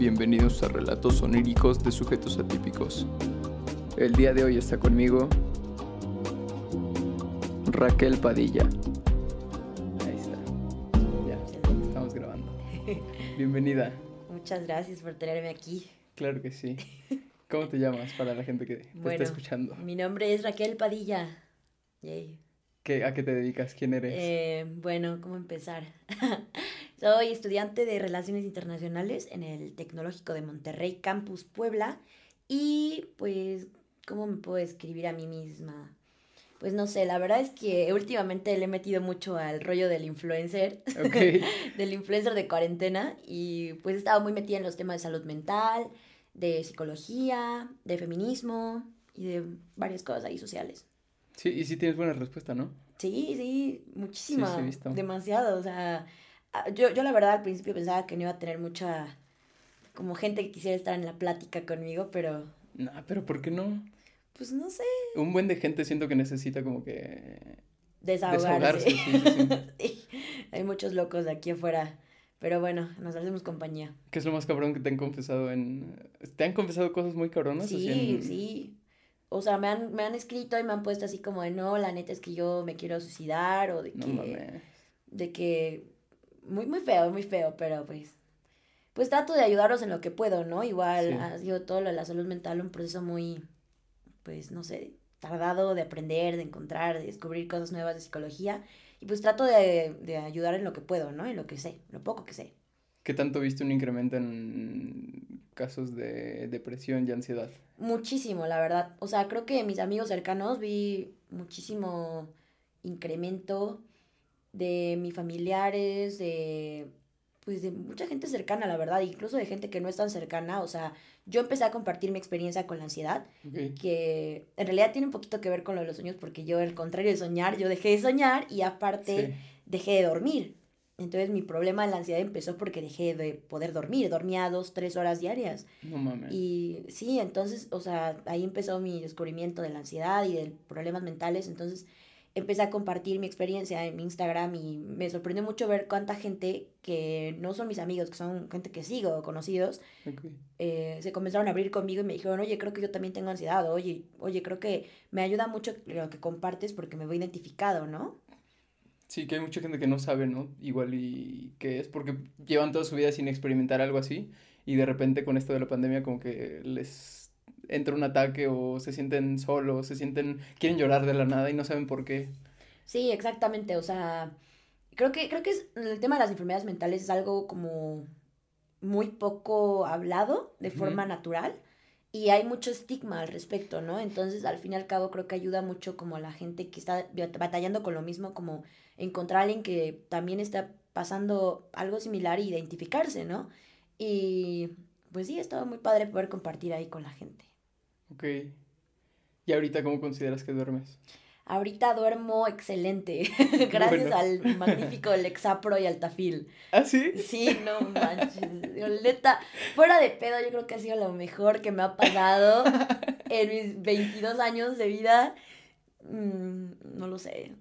Bienvenidos a Relatos Oníricos de Sujetos Atípicos. El día de hoy está conmigo Raquel Padilla. Ahí está. Ya, estamos grabando. Bienvenida. Muchas gracias por tenerme aquí. Claro que sí. ¿Cómo te llamas para la gente que te está escuchando? Mi nombre es Raquel Padilla. Yay. ¿A qué te dedicas? ¿Quién eres? Eh, bueno, ¿cómo empezar? Soy estudiante de Relaciones Internacionales en el Tecnológico de Monterrey, Campus Puebla. Y pues, ¿cómo me puedo escribir a mí misma? Pues no sé, la verdad es que últimamente le he metido mucho al rollo del influencer, del influencer de cuarentena, y pues he estado muy metida en los temas de salud mental, de psicología, de feminismo y de varias cosas ahí sociales. Sí, y sí tienes buena respuesta, ¿no? Sí, sí, muchísima. Sí, sí, demasiado. O sea, yo, yo la verdad al principio pensaba que no iba a tener mucha, como gente que quisiera estar en la plática conmigo, pero... No, pero ¿por qué no? Pues no sé. Un buen de gente siento que necesita como que... Desahogarse. sí. Hay muchos locos de aquí afuera. Pero bueno, nos hacemos compañía. ¿Qué es lo más cabrón que te han confesado en... ¿Te han confesado cosas muy cabronas? Sí, sí o sea, me han, me han escrito y me han puesto así como de, no, la neta es que yo me quiero suicidar o de que... De que... Muy, muy feo, muy feo, pero pues... Pues trato de ayudarlos en lo que puedo, ¿no? Igual ha sido todo lo de la salud mental un proceso muy, pues, no sé, tardado de aprender, de encontrar, de descubrir cosas nuevas de psicología. Y pues trato de, de ayudar en lo que puedo, ¿no? En lo que sé, lo poco que sé. ¿Qué tanto viste un incremento en casos de depresión y ansiedad? Muchísimo, la verdad. O sea, creo que mis amigos cercanos vi muchísimo incremento de mis familiares, de pues de mucha gente cercana, la verdad, incluso de gente que no es tan cercana, o sea, yo empecé a compartir mi experiencia con la ansiedad, que en realidad tiene un poquito que ver con lo de los sueños, porque yo, al contrario de soñar, yo dejé de soñar y aparte dejé de dormir. Entonces mi problema de la ansiedad empezó porque dejé de poder dormir, dormía dos, tres horas diarias. No mames. Y sí, entonces, o sea, ahí empezó mi descubrimiento de la ansiedad y de problemas mentales. Entonces empecé a compartir mi experiencia en mi Instagram y me sorprendió mucho ver cuánta gente que no son mis amigos, que son gente que sigo, conocidos, eh, se comenzaron a abrir conmigo y me dijeron, oye, creo que yo también tengo ansiedad, oye, oye, creo que me ayuda mucho lo que compartes porque me veo identificado, ¿no? Sí, que hay mucha gente que no sabe, ¿no? Igual y que es porque llevan toda su vida sin experimentar algo así y de repente con esto de la pandemia como que les entra un ataque o se sienten solos, se sienten, quieren llorar de la nada y no saben por qué. Sí, exactamente, o sea, creo que, creo que es, el tema de las enfermedades mentales es algo como muy poco hablado de forma natural y hay mucho estigma al respecto, ¿no? Entonces, al fin y al cabo, creo que ayuda mucho como a la gente que está batallando con lo mismo, como encontrar a alguien que también está pasando algo similar e identificarse, ¿no? Y pues sí, estaba muy padre poder compartir ahí con la gente. Ok. ¿Y ahorita cómo consideras que duermes? Ahorita duermo excelente, gracias al magnífico Lexapro y al Tafil. ¿Ah, sí? Sí, no manches. Violeta, fuera de pedo, yo creo que ha sido lo mejor que me ha pasado en mis 22 años de vida. Mm, no lo sé.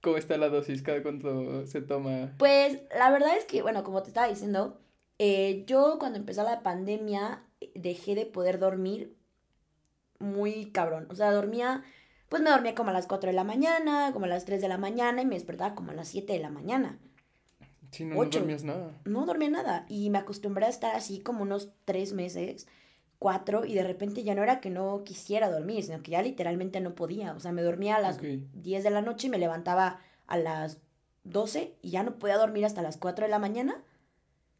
¿Cómo está la dosis? ¿Cada cuánto se toma? Pues la verdad es que, bueno, como te estaba diciendo, eh, yo cuando empezó la pandemia dejé de poder dormir muy cabrón. O sea, dormía pues me dormía como a las 4 de la mañana, como a las 3 de la mañana y me despertaba como a las 7 de la mañana. Sí, no, no dormías nada. No dormía nada y me acostumbré a estar así como unos 3 meses, 4 y de repente ya no era que no quisiera dormir, sino que ya literalmente no podía. O sea, me dormía a las 10 de la noche y me levantaba a las 12 y ya no podía dormir hasta las 4 de la mañana.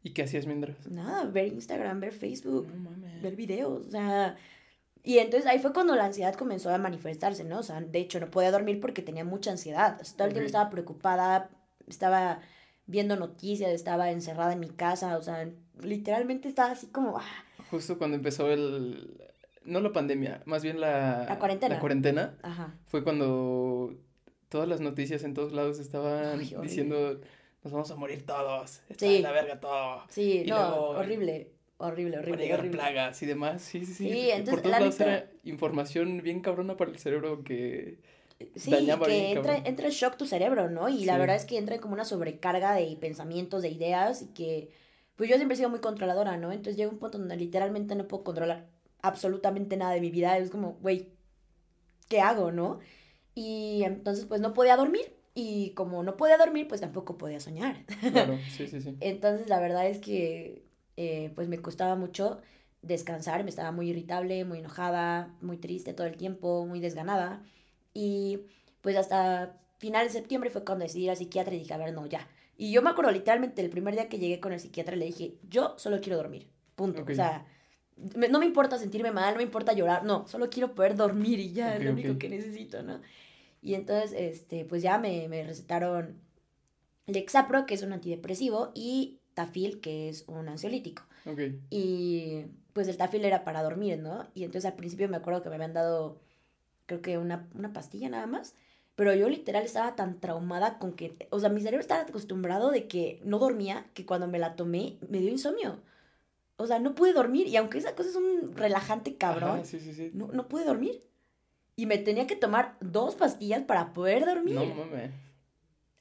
¿Y qué hacías mientras? Nada, ver Instagram, ver Facebook, ver videos, o sea, y entonces ahí fue cuando la ansiedad comenzó a manifestarse, ¿no? O sea, de hecho no podía dormir porque tenía mucha ansiedad. todo el tiempo estaba preocupada, estaba viendo noticias, estaba encerrada en mi casa, o sea, literalmente estaba así como... Ah. Justo cuando empezó el... No la pandemia, más bien la... La cuarentena. La cuarentena. Ajá. Fue cuando todas las noticias en todos lados estaban diciendo, nos vamos a morir todos, está sí. la verga todo. Sí, no, horrible. Horrible, horrible. Para plagas y demás, sí, sí, sí. sí entonces, Por todos lados era información bien cabrona para el cerebro que sí, que entra, entra en shock tu cerebro, ¿no? Y la verdad es que entra como una sobrecarga de pensamientos, de ideas y que pues yo siempre he sido muy controladora, ¿no? Entonces llega un punto donde literalmente no puedo controlar absolutamente nada de mi vida. Es como, güey, ¿qué hago, no? Y entonces pues no podía dormir. Y como no podía dormir, pues tampoco podía soñar. Claro, sí, sí, sí. Entonces la verdad es que eh, pues me costaba mucho descansar, me estaba muy irritable, muy enojada, muy triste todo el tiempo, muy desganada. Y pues hasta final de septiembre fue cuando decidí ir al psiquiatra y dije, a ver, no, ya. Y yo me acuerdo literalmente el primer día que llegué con el psiquiatra le dije, yo solo quiero dormir, punto. O sea, no me importa sentirme mal, no me importa llorar, no, solo quiero poder dormir y ya, es lo único que necesito, ¿no? Y entonces, este, pues ya me, me recetaron Lexapro, que es un antidepresivo, y Tafil, que es un ansiolítico. Okay. Y pues el Tafil era para dormir, ¿no? Y entonces al principio me acuerdo que me habían dado, creo que una, una pastilla nada más. Pero yo literal estaba tan traumada con que, o sea, mi cerebro estaba acostumbrado de que no dormía, que cuando me la tomé me dio insomnio. O sea, no pude dormir y aunque esa cosa es un relajante cabrón, sí, sí, sí. No, no pude dormir. Y me tenía que tomar dos pastillas para poder dormir. No mames.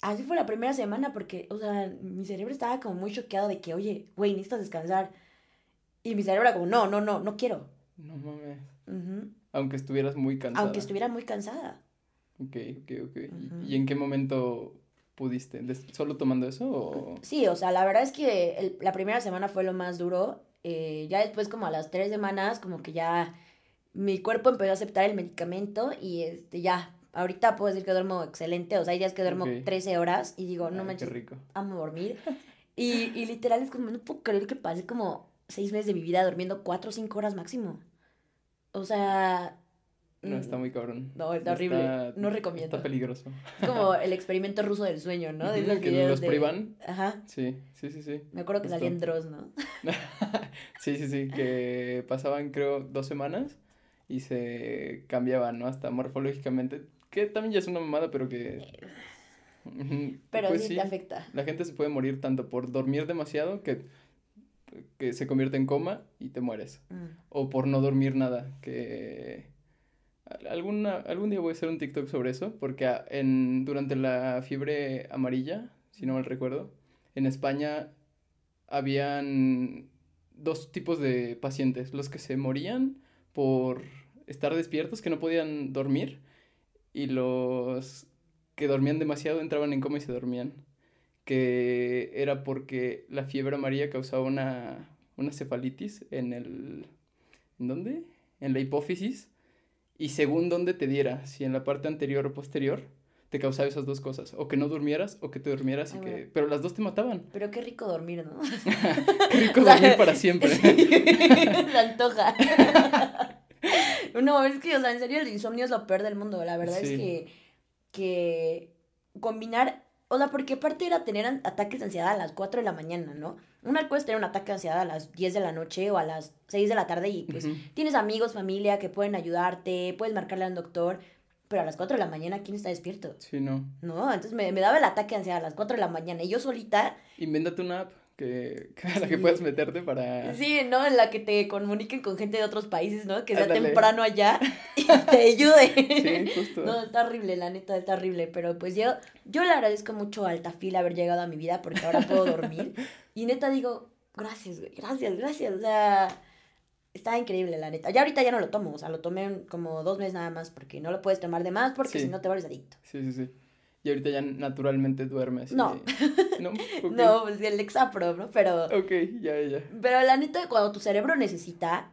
Así fue la primera semana porque, o sea, mi cerebro estaba como muy choqueado de que, oye, güey, necesitas descansar. Y mi cerebro era como, no, no, no, no quiero. No mames. Aunque estuvieras muy cansada. Aunque estuviera muy cansada. Ok, ok, ok. ¿Y, en qué momento pudiste? ¿Solo tomando eso o...? Sí, o sea, la verdad es que la primera semana fue lo más duro. Eh, ya después, como a las tres semanas, como que ya mi cuerpo empezó a aceptar el medicamento y este, ya, ahorita puedo decir que duermo excelente. O sea, hay días que duermo 13 horas y digo, no manches, rico. amo dormir. y, y literal es como, no puedo creer que pasé como seis meses de mi vida durmiendo cuatro o cinco horas máximo. O sea, no, está muy cabrón. No, está horrible. no recomiendo. Está peligroso. Es como el experimento ruso del sueño, ¿no? De que los privan. Ajá. Sí, sí, sí, sí. Me acuerdo que salían Dross, ¿no? sí, sí, sí. Que pasaban, creo, dos semanas y se cambiaban, ¿no? Hasta morfológicamente. Que también ya es una mamada, pero que. Pero pues sí, te afecta. La gente se puede morir tanto por dormir demasiado que que se convierte en coma y te mueres. Mm. O por no dormir nada, que Alguna, algún día voy a hacer un TikTok sobre eso, porque en, durante la fiebre amarilla, si no mal recuerdo, en España habían dos tipos de pacientes, los que se morían por estar despiertos, que no podían dormir, y los que dormían demasiado entraban en coma y se dormían, que era porque la fiebre amarilla causaba una, una cefalitis en el... ¿En dónde? En la hipófisis y según dónde te diera, si en la parte anterior o posterior, te causaba esas dos cosas, o que no durmieras o que te durmieras y que... Pero las dos te mataban. Pero qué rico dormir, ¿no? qué rico dormir para siempre. Se antoja. no, es que, o sea, en serio el insomnio es lo peor del mundo. La verdad es que, que combinar o sea, porque aparte era tener ataques de ansiedad a las 4 de la mañana, ¿no? Una cosa es tener un ataque de ansiedad a las 10 de la noche o a las 6 de la tarde y pues tienes amigos, familia que pueden ayudarte, puedes marcarle al doctor, pero a las 4 de la mañana, ¿quién está despierto? Sí, no. No, entonces me, me daba el ataque de ansiedad a las 4 de la mañana y yo solita... Invéntate una app que, a la que puedas meterte para... Sí, ¿no? En la que te comuniquen con gente de otros países, ¿no? Que sea temprano allá y te ayude. Sí, justo. No, está horrible, la neta, está horrible. Pero pues yo, yo le agradezco mucho a Altafil haber llegado a mi vida porque ahora puedo dormir. Y neta digo, gracias, güey, gracias, gracias. O sea, está increíble, la neta. Ya ahorita ya no lo tomo, o sea, lo tomé como dos meses nada más porque no lo puedes tomar de más porque si no te vuelves adicto. Sí, sí, sí. Y ahorita ya naturalmente duermes. No. ¿No? No, pues el Exapro, ¿no? Pero. Ok, ya, ya. Pero la neta, cuando tu cerebro necesita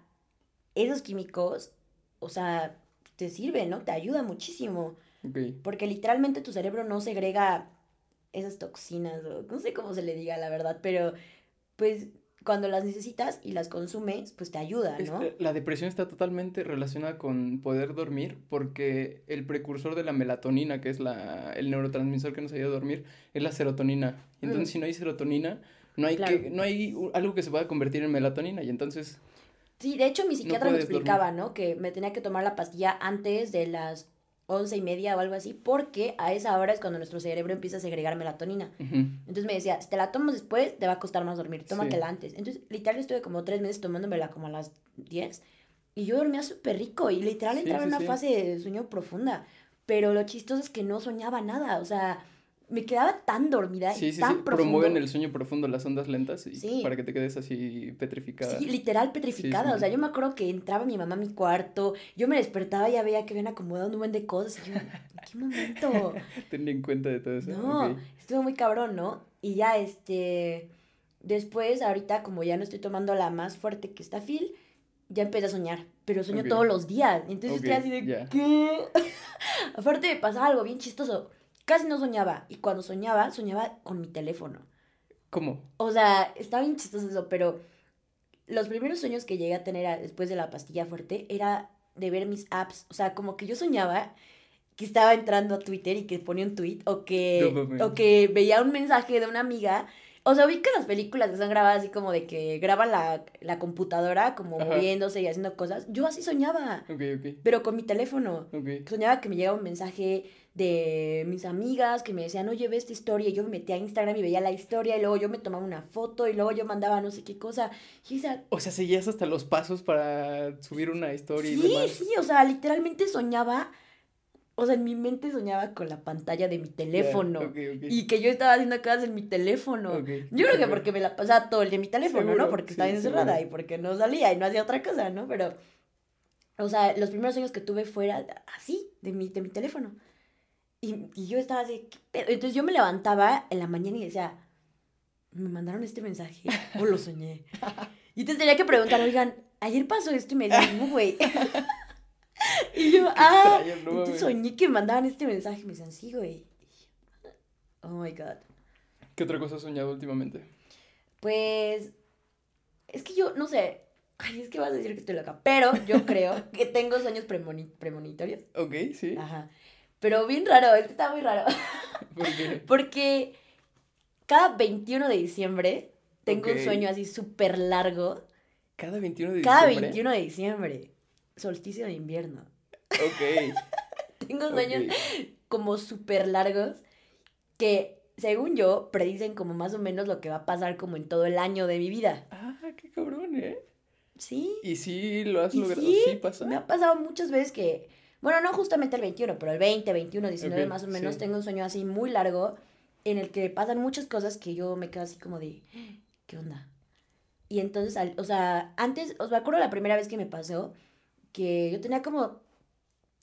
esos químicos, o sea, te sirve, ¿no? Te ayuda muchísimo. Ok. Porque literalmente tu cerebro no segrega esas toxinas, o no sé cómo se le diga la verdad, pero pues cuando las necesitas y las consumes, pues te ayuda, ¿no? la depresión está totalmente relacionada con poder dormir porque el precursor de la melatonina, que es la, el neurotransmisor que nos ayuda a dormir, es la serotonina. Entonces, mm. si no hay serotonina, no hay, que, no hay algo que se pueda convertir en melatonina y entonces... Sí, de hecho mi psiquiatra me explicaba, ¿no? Que me tenía que tomar la pastilla antes de las once y media o algo así, porque a esa hora es cuando nuestro cerebro empieza a segregar melatonina. Entonces me decía, si te la tomas después, te va a costar más dormir, tómatela antes. Entonces, literal, estuve como tres meses tomándomela como a las diez, y yo dormía súper rico, y literal entraba en una fase de sueño profunda, pero lo chistoso es que no soñaba nada, o sea, me quedaba tan dormida Sí, y sí, tan sí. profundo. Promueven el sueño profundo, las ondas lentas, y Sí. para que te quedes así petrificada. Sí, literal petrificada. O sea, yo me acuerdo que entraba mi mamá a mi cuarto, yo me despertaba y ya veía que habían acomodado un buen de cosas. Y yo, ¿en qué momento? Ten en cuenta de todo eso. No, ok. estuvo muy cabrón, ¿no? Y ya, este, después, ahorita, como ya no estoy tomando la más fuerte que está Phil, ya empecé a soñar, pero sueño todos los días. Entonces estoy así de, ya. ¿qué? Aparte me pasaba algo bien chistoso. Casi no soñaba. Y cuando soñaba, soñaba con mi teléfono. ¿Cómo? O sea, estaba bien chistoso eso, pero los primeros sueños que llegué a tener a- después de la pastilla fuerte era de ver mis apps. O sea, como que yo soñaba que estaba entrando a Twitter y que ponía un tweet o que, No o que veía un mensaje de una amiga. O sea, vi que las películas que son grabadas así como de que graban la, la computadora como Ajá. moviéndose y haciendo cosas. Yo así soñaba, Ok, ok. pero con mi teléfono. Ok. Soñaba que me llegaba un mensaje de mis amigas que me decían, oye, ve esta historia. Y yo me metía a Instagram y veía la historia. Y luego yo me tomaba una foto. Y luego yo mandaba no sé qué cosa. Y esa... O sea, seguías hasta los pasos para subir una historia y Sí, demás. sí, o sea, literalmente soñaba. O sea, en mi mente soñaba con la pantalla de mi teléfono. ok, ok. Y que yo estaba haciendo cosas en mi teléfono. Ok, Yo creo que porque me la pasaba todo el día en mi teléfono, ¿no? Seguro, Porque sí, estaba encerrada seguro. y porque no salía y no hacía otra cosa, ¿no? Pero, o sea, los primeros sueños que tuve fuera así, de mi, de mi teléfono. Y, y yo estaba así, ¿qué pedo? Entonces yo me levantaba en la mañana y decía, ¿me mandaron este mensaje o lo soñé? Y entonces tenía que preguntar, oigan, ayer pasó esto y me dijo, "No, güey. yo, ah, extraño, no soñé que me mandaban este mensaje me decían, sí, güey. Oh my God. ¿Qué otra cosa has soñado últimamente? Pues es que yo no sé. Ay, es que vas a decir que estoy loca. Pero yo creo que tengo sueños premoni- premonitorios. Ok, sí. Ajá. Pero bien raro, es que está muy raro. ¿Por qué? Porque cada 21 de diciembre tengo un sueño así súper largo. Cada 21 de Cada diciembre. 21 de diciembre. Solsticio de invierno. Ok. Tengo sueños como súper largos que, según yo, predicen como más o menos lo que va a pasar como en todo el año de mi vida. Ah, qué cabrón, ¿eh? Sí. ¿Y sí lo has logrado? sí, Sí, pasa. Me ha pasado muchas veces que, bueno, no justamente el 21, pero el 20, 21, 19 Ok, más o menos, sí. tengo un sueño así muy largo en el que pasan muchas cosas que yo me quedo así como de, ¿qué onda? Y entonces, al- o sea, antes, os me acuerdo la primera vez que me pasó, que yo tenía como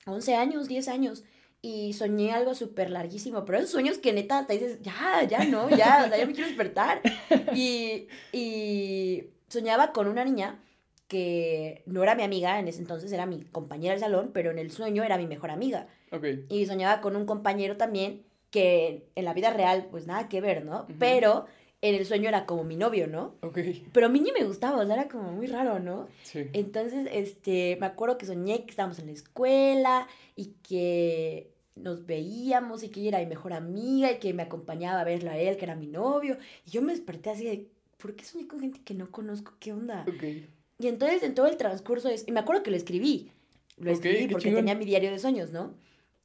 11 años, 10 años, y soñé algo súper larguísimo, pero esos sueños que neta te dices, ya, ya no, ya, o sea, ya me quiero despertar. Y, y soñaba con una niña que no era mi amiga en ese entonces, era mi compañera del salón, pero en el sueño era mi mejor amiga. Ok. Y soñaba con un compañero también que en la vida real, pues nada que ver, ¿no? Ujú. Pero en el sueño era como mi novio, ¿no? Ok. Pero a mí ni me gustaba, o sea, era como muy raro, ¿no? Sí. Entonces, este, me acuerdo que soñé que estábamos en la escuela y que nos veíamos y que ella era mi mejor amiga y que me acompañaba a verlo a él, que era mi novio. Y yo me desperté así de, ¿por qué soñé con gente que no conozco? ¿Qué onda? Ok. Y entonces en todo el transcurso, es, y me acuerdo que lo escribí, lo Ok, escribí porque chingón. tenía mi diario de sueños, ¿no?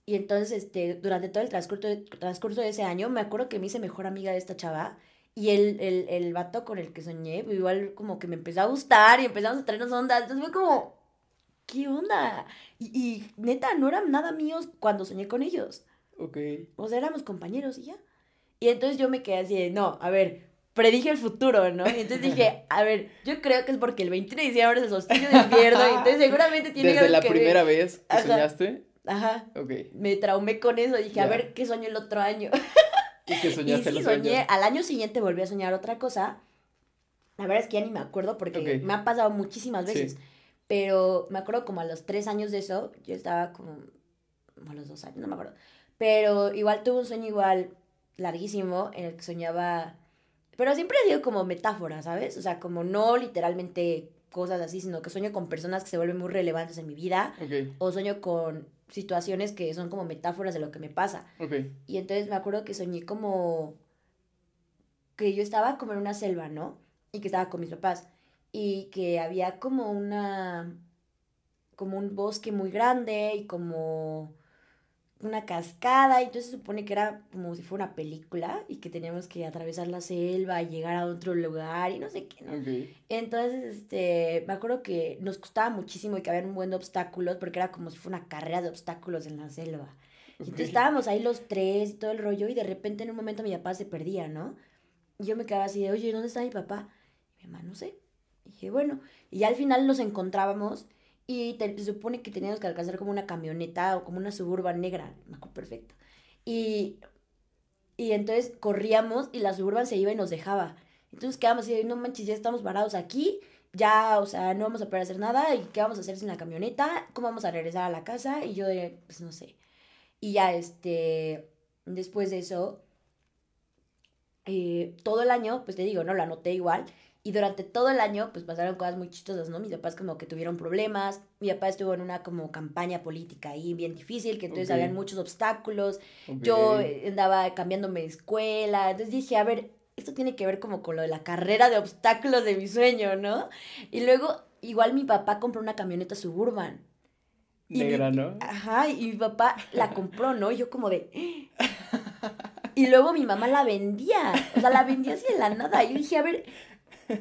Y entonces, este, durante todo el transcurso de, transcurso de ese año, me acuerdo que me hice mejor amiga de esta chava. Y el, el, el vato con el que soñé, pues, igual como que me empezó a gustar y empezamos a traernos ondas. Entonces fue como, ¿qué onda? Y, y neta, no eran nada míos cuando soñé con ellos. Ok. O sea, éramos compañeros y ya. Y entonces yo me quedé así de, no, a ver, predije el futuro, ¿no? Y entonces dije, a ver, yo creo que es porque el 21 de diciembre es el solsticio de invierno y entonces seguramente tiene Desde algo la que ver. primera vez que Ajá. soñaste. Ajá. Ok. Me traumé con eso. Dije, a ver qué sueño el otro año. ¿Y que Y soñaste sí, los soñé. Al año siguiente volví a soñar otra cosa. La verdad es que ya ni me acuerdo porque Ok. me ha pasado muchísimas Sí. veces. Pero me acuerdo como a los tres años de eso, yo estaba como, o a los dos años, no me acuerdo. Pero igual tuve un sueño igual larguísimo en el que soñaba, pero siempre sido como metáfora, ¿sabes? O sea, como no literalmente cosas así, sino que sueño con personas que se vuelven muy relevantes en mi vida Ok. o sueño con situaciones que son como metáforas de lo que me pasa. Y entonces me acuerdo que soñé como que yo estaba como en una selva, ¿no? Y que estaba con mis papás. Y que había como una, como un bosque muy grande y como una cascada. Y entonces se supone que era como si fuera una película y que teníamos que atravesar la selva y llegar a otro lugar y no sé qué, ¿no? Ok. Entonces, este, me acuerdo que nos costaba muchísimo y que había un buen de obstáculos porque era como si fuera una carrera de obstáculos en la selva. Entonces estábamos ahí los tres y todo el rollo y de repente en un momento mi papá se perdía, ¿no? Y yo me quedaba así de, oye, ¿dónde está mi papá? Y mi mamá, no sé. Y dije, bueno, y ya al final nos encontrábamos y se supone que teníamos que alcanzar como una camioneta o como una suburban negra, me perfecto. Y, y entonces corríamos y la suburban se iba y nos dejaba. Entonces quedamos así, no manches, ya estamos varados aquí, ya, o sea, no vamos a poder hacer nada, ¿y qué vamos a hacer sin la camioneta? ¿Cómo vamos a regresar a la casa? Y yo pues no sé. Y ya, este, después de eso, eh, todo el año, pues te digo, ¿no? Lo anoté igual. Y durante todo el año, pues pasaron cosas muy chistosas, ¿no? Mis papás como que tuvieron problemas. Mi papá estuvo en una como campaña política ahí bien difícil, que entonces habían muchos obstáculos. Yo andaba cambiándome de escuela. Entonces dije, a ver, esto tiene que ver como con lo de la carrera de obstáculos de mi sueño, ¿no? Y luego, igual mi papá compró una camioneta suburban. Negra, ¿no? Ajá, y mi papá la compró, ¿no? Y yo como de... Y luego mi mamá la vendía, o sea, la vendía así de la nada. Y yo dije, a ver,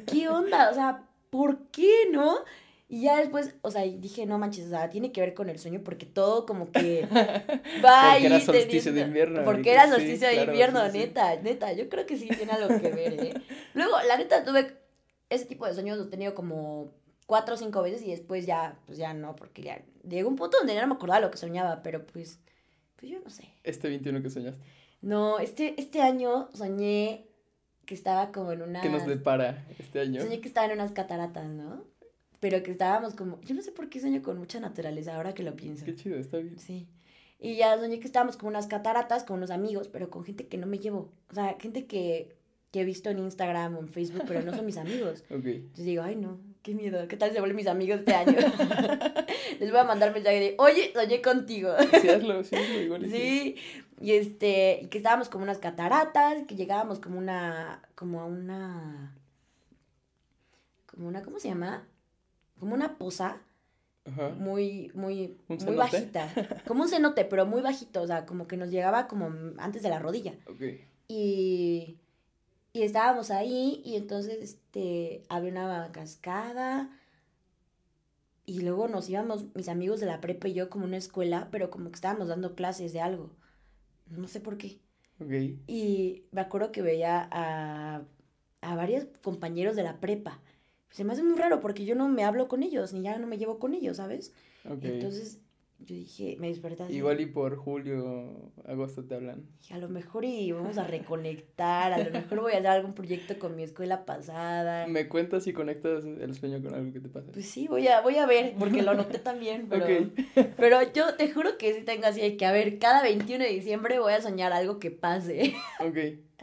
¿qué onda? O sea, ¿por qué, no? Y ya después, o sea, dije, no manches, o sea, tiene que ver con el sueño porque todo como que va Porque era solsticio de invierno. Porque era solsticio de invierno, neta, neta. Yo creo que sí tiene algo que ver, ¿eh? Luego, la neta, tuve ese tipo de sueños, los he tenido como cuatro o cinco veces y después ya, pues ya no, porque ya llegó un punto donde ya no me acordaba lo que soñaba, pero pues, pues yo no sé. ¿Este 21 que soñaste? No, este, este año soñé que estaba como en una... ¿Qué nos depara este año? Soñé que estaba en unas cataratas, ¿no? pero que estábamos como, yo no sé por qué sueño con mucha naturaleza ahora que lo pienso. Qué chido, está bien. Sí. Y ya soñé que estábamos como unas cataratas con unos amigos, pero con gente que no me llevo. O sea, gente que, que he visto en Instagram o en Facebook, pero no son mis amigos. ok. Entonces digo, ay no, qué miedo, ¿qué tal se vuelven mis amigos este año? Les voy a mandar mensaje de, oye, soñé contigo. sí, hazlo, sí, igual. Sí, y este, y que estábamos como unas cataratas, que llegábamos como una, como a una, como una, ¿cómo se llama? como una poza muy, muy, muy bajita. Como un cenote, pero muy bajito, o sea, como que nos llegaba como antes de la rodilla. Y, y estábamos ahí y entonces este, había una cascada y luego nos íbamos, mis amigos de la prepa y yo, como una escuela, pero como que estábamos dando clases de algo. No sé por qué. Y me acuerdo que veía a, a varios compañeros de la prepa se me hace muy raro porque yo no me hablo con ellos, ni ya no me llevo con ellos, ¿sabes? Entonces yo dije, me desperté Igual y por julio, agosto te hablan. a lo mejor y vamos a reconectar, a lo mejor voy a hacer algún proyecto con mi escuela pasada. ¿Me cuentas si conectas el sueño con algo que te pasa? Pues sí, voy a, voy a ver, porque lo noté también, pero, pero yo te juro que sí tengo así que, a ver, cada 21 de diciembre voy a soñar algo que pase. Ok,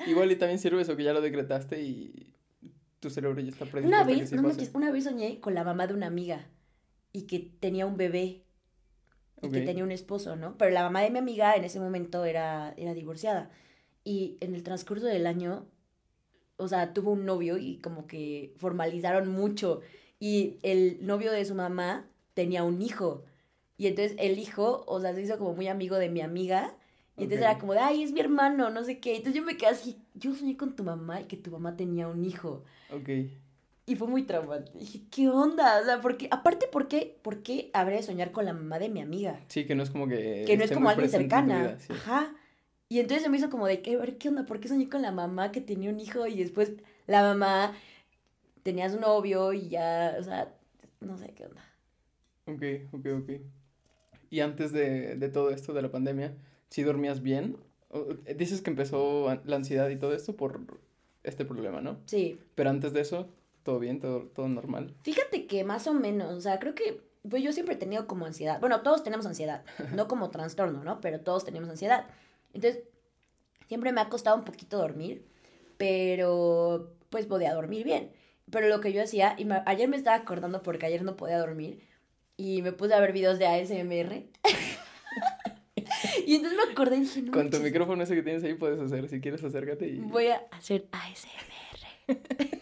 igual y también sirve eso, que ya lo decretaste y tu cerebro ya está Una vez, no una vez soñé con la mamá de una amiga y que tenía un bebé que tenía un esposo, ¿no? Pero la mamá de mi amiga en ese momento era, era divorciada y en el transcurso del año, o sea, tuvo un novio y como que formalizaron mucho y el novio de su mamá tenía un hijo y entonces el hijo, o sea, se hizo como muy amigo de mi amiga y entonces era como de, ay, es mi hermano, no sé qué. Entonces yo me quedé así, yo soñé con tu mamá y que tu mamá tenía un hijo. Ok. Y fue muy traumante. Dije, ¿qué onda? O sea, porque, aparte, ¿por qué, ¿por qué habría de soñar con la mamá de mi amiga? Sí, que no es como que. Que no es como alguien cercana. Ajá. Y entonces se me hizo como de, ¿qué, ¿qué onda? ¿Por qué soñé con la mamá que tenía un hijo y después la mamá tenía su novio y ya, o sea, no sé qué onda. Ok, ok, ok. Y antes de, de todo esto de la pandemia, si dormías bien. Dices que empezó la ansiedad y todo esto por este problema, ¿no? Sí. Pero antes de eso, todo bien, todo, todo normal. Fíjate que más o menos, o sea, creo que pues yo siempre he tenido como ansiedad. Bueno, todos tenemos ansiedad, no como trastorno, ¿no? Pero todos tenemos ansiedad. Entonces, siempre me ha costado un poquito dormir, pero pues podía dormir bien. Pero lo que yo hacía, y ayer me estaba acordando porque ayer no podía dormir, y me puse a ver videos de ASMR. Y entonces me acordé y dije, no. Con tu micrófono ese que tienes ahí puedes hacer, si quieres acércate y. Voy a hacer ASMR.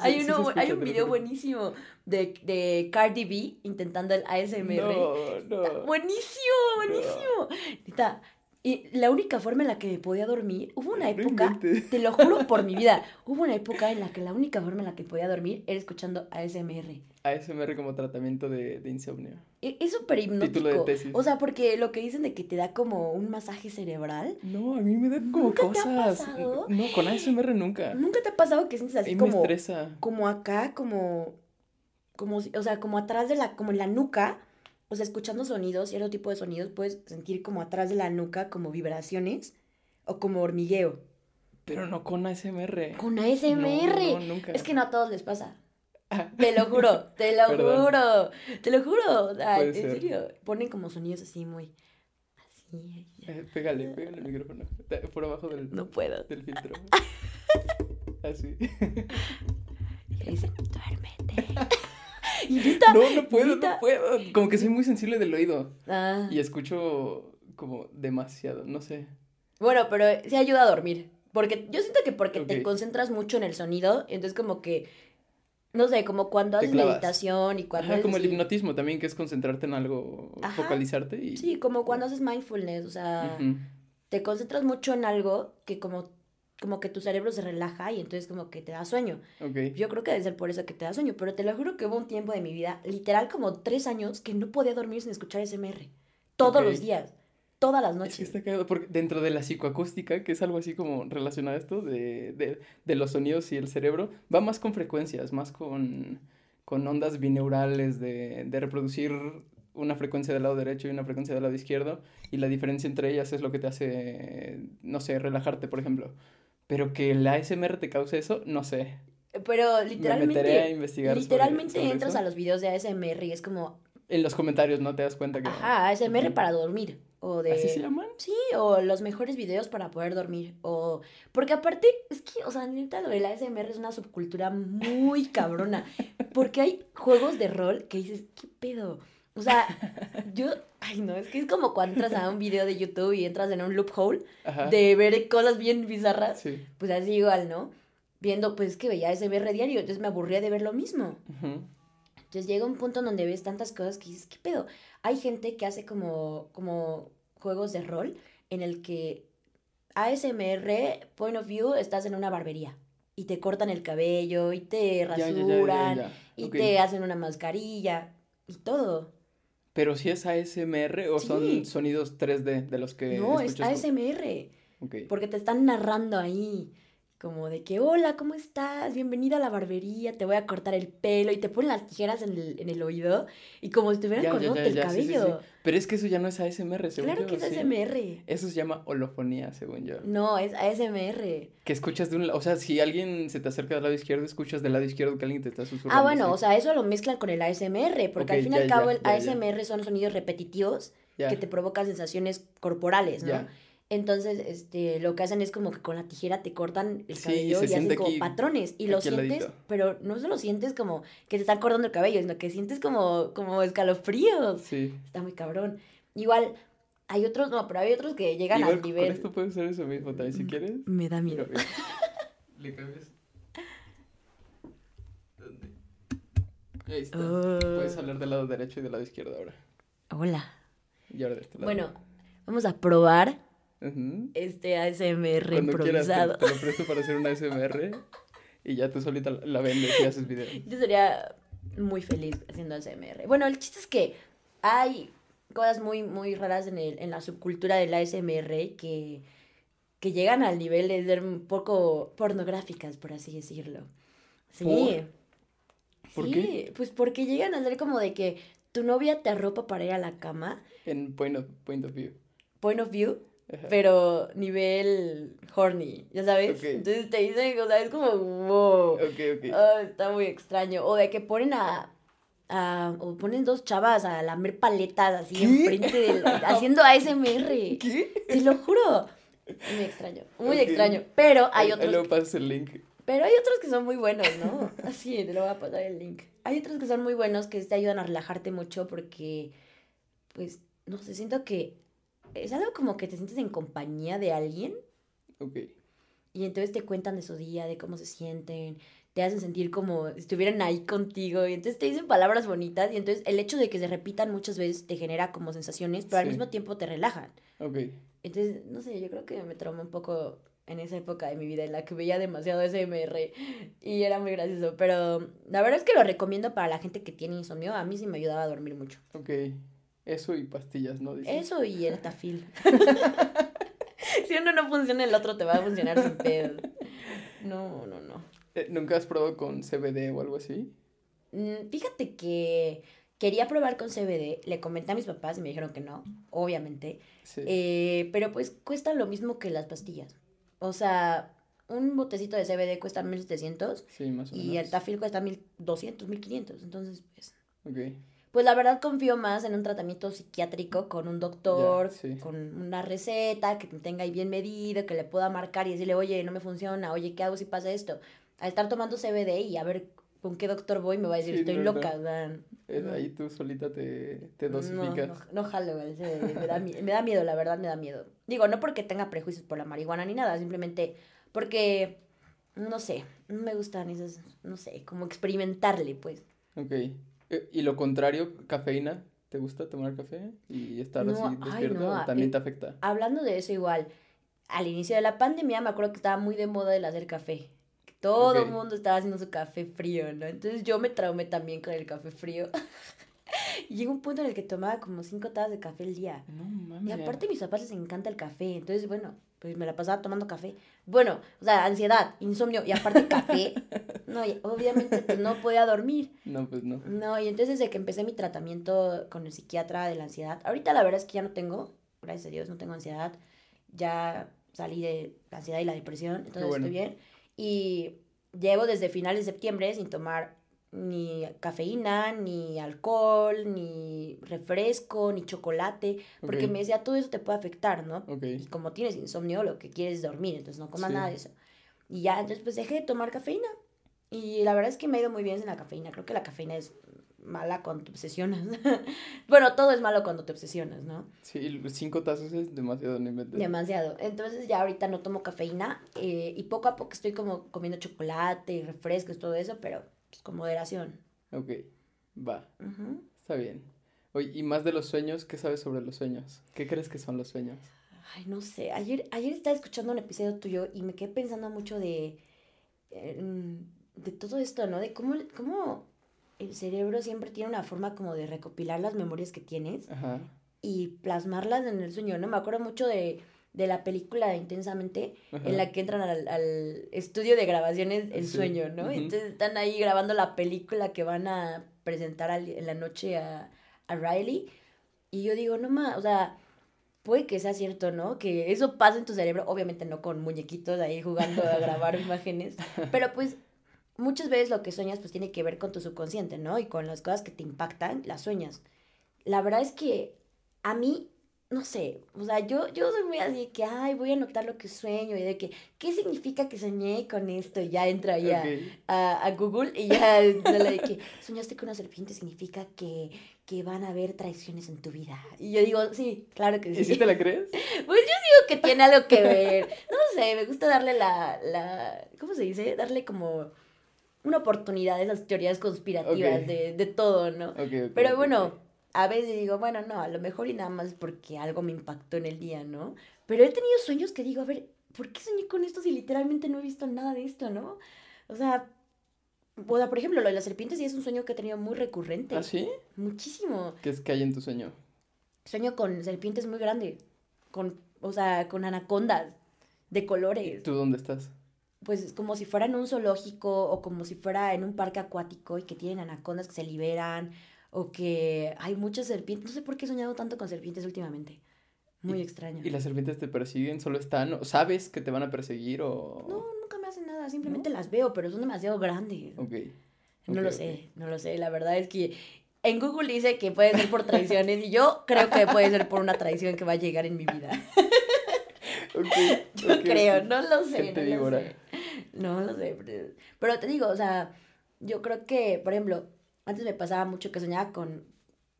hay, uno, hay un video buenísimo de, de Cardi B intentando el ASMR. No, no. buenísimo, buenísimo. Y la única forma en la que podía dormir, hubo una época, te lo juro por mi vida, hubo una época en la que la única forma en la que podía dormir era escuchando ASMR. ASMR como tratamiento de, de insomnio. E- Es súper Título de hipnótico. tesis. O sea, porque lo que dicen de que te da como un masaje cerebral. No, a mí me da como ¿Nunca te ha cosas. pasado? No, con ASMR nunca. ¿Nunca te ha pasado que sientes así me como, estresa. como acá, como, como, o sea, como atrás de la, como en la nuca? O sea, escuchando sonidos, cierto tipo de sonidos, puedes sentir como atrás de la nuca, como vibraciones o como hormigueo. Pero no con ASMR. Con ASMR. No, no, nunca. Es que no a todos les pasa. Ah, Te lo juro, te lo juro, te lo juro. En ser. serio, ponen como sonidos así muy... Así. eh, pégale, pégale el micrófono. Por abajo del, No puedo. del filtro. Así. Y le dicen, duérmete. y No, no puedo, no puedo. Como que soy muy sensible del oído. Ah, Y escucho como demasiado, no sé. Bueno, pero sí ayuda a dormir. Porque yo siento que porque te concentras mucho en el sonido, entonces como que, no sé, como cuando haces meditación y cuando Ajá, haces como el hipnotismo también, que es concentrarte en algo, Ajá. focalizarte y... Sí, como cuando haces mindfulness, o sea, te concentras mucho en algo que como, como que tu cerebro se relaja y entonces como que te da sueño. Ok. Yo creo que debe ser por eso que te da sueño, pero te lo juro que hubo un tiempo de mi vida, literal como tres años, que no podía dormir sin escuchar SMR. Todos los días, todas las Es que noches. está cagado, porque dentro de la psicoacústica, que es algo así como relacionado a esto de, de, de los sonidos y el cerebro, va más con frecuencias, más con, con ondas bineurales de, de reproducir una frecuencia del lado derecho y una frecuencia del lado izquierdo, y la diferencia entre ellas es lo que te hace, no sé, relajarte, por ejemplo. Pero que la ASMR te cause eso, no sé. Pero Me meteré a literalmente, investigar literalmente sobre entras eso. a los videos de ASMR y es como, En los comentarios, ¿no? Te das cuenta que... ajá, ASMR para dormir. O de... ¿Así se llaman? Sí, o los mejores videos para poder dormir. O. Porque aparte, es que, o sea, neta, lo del ASMR es una subcultura muy cabrona. Porque hay juegos de rol que dices, ¿qué pedo? O sea, yo. Ay, no, es que es como cuando entras a un video de YouTube y entras en un loophole Ajá. de ver cosas bien bizarras. Sí. Pues así igual, ¿no? Viendo, pues es que veía ASMR diario, entonces me aburría de ver lo mismo. Ujú. Entonces llega un punto donde ves tantas cosas que dices, ¿qué pedo? Hay gente que hace como, como juegos de rol en el que ASMR, point of view, estás en una barbería y te cortan el cabello y te Ya, ya, ya, ya, rasuran y Ok. te hacen una mascarilla y todo. Pero si es ASMR o Sí. son sonidos 3D de los que no, es escuchas? ASMR, porque te están narrando ahí. Como de que, hola, ¿cómo estás? Bienvenida a la barbería, te voy a cortar el pelo y te ponen las tijeras en el, en el oído y como si estuvieran cortándote el ya, sí, sí, sí. cabello. Pero es que eso ya no es ASMR, según Claro yo, que es. ASMR. Eso se llama holofonía, según yo. No, es ASMR. Que escuchas de un lado, o sea, si alguien se te acerca del lado izquierdo, escuchas del lado izquierdo que alguien te está susurrando. Ah, bueno, o sea, eso lo mezclan con el ASMR, porque al fin y al cabo ya, el ya. ASMR son sonidos repetitivos que te provocan sensaciones corporales, ¿no? Entonces, este, lo que hacen es como que con la tijera te cortan el Sí, cabello y hacen como aquí- patrones y lo sientes, ladito. pero no solo sientes como que te están cortando el cabello, sino que sientes como, como escalofríos. Sí. Está muy cabrón. Igual, hay otros, no, pero hay otros que llegan Igual al con nivel... esto puedes hacer eso mismo también, si quieres. Me da Mira, miedo. mira. Le cambias. ¿Dónde? Ahí está. Oh. Puedes hablar del lado derecho y del lado izquierdo ahora. Hola. Y ahora de este lado. Bueno, vamos a probar Este ASMR Cuando quieras te, improvisado. te lo presto para hacer una ASMR y ya tú solita la- vendes y haces videos. Yo sería muy feliz haciendo ASMR. Bueno, el chiste es que hay cosas muy, muy raras en, el, en la subcultura del ASMR que, que llegan al nivel de ser un poco pornográficas, por así decirlo. Sí. ¿Por sí, qué? pues porque llegan a ser como de que tu novia te arropa para ir a la cama, En point of, point of view. point of view, Ajá. pero nivel horny, ¿ya sabes? Entonces te dicen, o sea, es como, wow. Ok, ok. Ah, está muy extraño. O de que ponen a, a- O ponen dos chavas a lamer paletas así ¿Qué? enfrente del. haciendo ASMR. ¿Qué? Te lo juro. Muy extraño. Muy extraño. Pero hay otros. luego pasas el link. Pero hay otros que son muy buenos, ¿no? Así, te lo voy a pasar el link. Hay otros que son muy buenos que te ayudan a relajarte mucho porque. Pues, no sé, siento que. Es algo como que te sientes en compañía de alguien Ok. y entonces te cuentan de su día, de cómo se sienten, te hacen sentir como si estuvieran ahí contigo. Y entonces te dicen palabras bonitas. Y entonces el hecho de que se repitan muchas veces te genera como sensaciones, pero al mismo tiempo te relajan. Ok. Entonces, no sé, yo creo que me traumó un poco en esa época de mi vida en la que veía demasiado SMR y era muy gracioso. Pero la verdad es que lo recomiendo para la gente que tiene insomnio. A mí sí me ayudaba a dormir mucho. Ok. Eso y pastillas, ¿no? Dices. Eso y el tafil. si uno no funciona, el otro te va a funcionar sin pedo. No, no, no. Eh, ¿Nunca has probado con CBD o algo así? Mm, Fíjate que quería probar con CBD. Le comenté a mis papás y me dijeron que no, obviamente. Sí. Eh, pero pues cuesta lo mismo que las pastillas. O sea, un botecito de CBD cuesta 1700 sí, más o menos. y el tafil cuesta 1200, 1500. Entonces, pues, Ok. Pues la verdad confío más en un tratamiento psiquiátrico con un doctor, sí. con una receta que tenga ahí bien medido, que le pueda marcar y decirle, oye, no me funciona, oye, ¿qué hago si pasa esto? Al estar tomando CBD y a ver con qué doctor voy, me va a decir, Sí, estoy no, loca. Eh, no. Ahí tú solita te, te dosificas. no, no jalo el CBD, me da, me da miedo, la verdad me da miedo. Digo, no porque tenga prejuicios por la marihuana ni nada, simplemente porque, no sé, no me gustan esas, no sé, como experimentarle, pues. Ok. Eh, ¿Y lo contrario, cafeína? ¿Te gusta tomar café y estar No, así ay, despierto? no, ¿O también eh, te afecta? Hablando de eso igual, al inicio de la pandemia me acuerdo que estaba muy de moda el hacer café. Todo el mundo estaba haciendo su café frío, ¿no? Entonces yo me traumé también con el café frío. y llegó un punto en el que tomaba como cinco tazas de café al día. No Y mames. aparte a mis papás les encanta el café, entonces bueno, pues me la pasaba tomando café. Bueno, o sea, ansiedad, insomnio y aparte café. No, y obviamente pues no podía dormir. No, pues no. No, y entonces desde que empecé mi tratamiento con el psiquiatra de la ansiedad, ahorita la verdad es que ya no tengo, gracias a Dios, no tengo ansiedad. Ya salí de la ansiedad y la depresión, entonces bueno. estoy bien. Y llevo desde finales de septiembre sin tomar ni cafeína, ni alcohol, ni refresco, ni chocolate, porque me decía, todo eso te puede afectar, ¿no? Y como tienes insomnio, lo que quieres es dormir, entonces no comas Sí. nada de eso. Y ya, entonces pues dejé de tomar cafeína. Y la verdad es que me ha ido muy bien sin la cafeína. Creo que la cafeína es mala cuando te obsesionas. bueno, todo es malo cuando te obsesionas, ¿no? Sí, cinco tazas es demasiado, no inventes. Demasiado. Entonces ya ahorita no tomo cafeína eh, y poco a poco estoy como comiendo chocolate y refrescos, todo eso, pero pues, con moderación. Ok, va, está bien. Oye, y más de los sueños, ¿qué sabes sobre los sueños? ¿Qué crees que son los sueños? Ay, no sé. Ayer, ayer estaba escuchando un episodio tuyo y me quedé pensando mucho de, em, de todo esto, ¿no? De cómo, cómo el cerebro siempre tiene una forma como de recopilar las memorias que tienes Ajá. y plasmarlas en el sueño, ¿no? Me acuerdo mucho de, de la película de Intensamente, Ajá. en la que entran al, al estudio de grabaciones El Sí, Sueño, ¿no? ujú. Entonces están ahí grabando la película que van a presentar al- en la noche a, a Riley. Y yo digo, no más, o sea, puede que sea cierto, ¿no? Que eso pasa en tu cerebro, obviamente no con muñequitos ahí jugando a grabar imágenes, pero pues muchas veces lo que sueñas pues tiene que ver con tu subconsciente, ¿no? Y con las cosas que te impactan, las sueñas. La verdad es que a mí, no sé, o sea, yo, yo soy muy así que, ay, voy a anotar lo que sueño y de que, ¿qué significa que soñé con esto? Y ya entro ahí a, a, a Google y ya de que soñaste con una serpiente significa que, que van a haber traiciones en tu vida. Y yo digo, sí, claro que ¿Y sí. si te la crees? Pues yo digo que tiene algo que ver. No sé, me gusta darle la, la, ¿cómo se dice? Darle como una oportunidad a esas teorías conspirativas de, de todo, ¿no? Pero bueno. A veces digo, bueno, no, a lo mejor y nada más porque algo me impactó en el día, ¿no? Pero he tenido sueños que digo, a ver, ¿por qué soñé con esto si literalmente no he visto nada de esto, ¿no? O sea, o sea, por ejemplo, lo de las serpientes sí es un sueño que he tenido muy recurrente. ¿Ah, sí? Muchísimo. ¿Qué es que hay en tu sueño? Sueño con serpientes muy grandes, con, o sea, con anacondas de colores. ¿Tú dónde estás? Pues es como si fuera en un zoológico o como si fuera en un parque acuático y que tienen anacondas que se liberan o que hay muchas serpientes. No sé por qué he soñado tanto con serpientes últimamente. Muy Y- extraño. ¿Y las serpientes te persiguen? ¿Solo están? o ¿Sabes que te van a perseguir o...? No, nunca me hacen nada, simplemente las veo, pero son demasiado grandes. Ok. No lo sé, no lo sé. La verdad es que en Google dice que puede ser por traiciones y yo creo que puede ser por una traición que va a llegar en mi vida. Ok, Yo creo, no lo sé. Gente no lo sé. No lo sé. Pero, pero te digo, o sea, yo creo que, por ejemplo, antes me pasaba mucho que soñaba con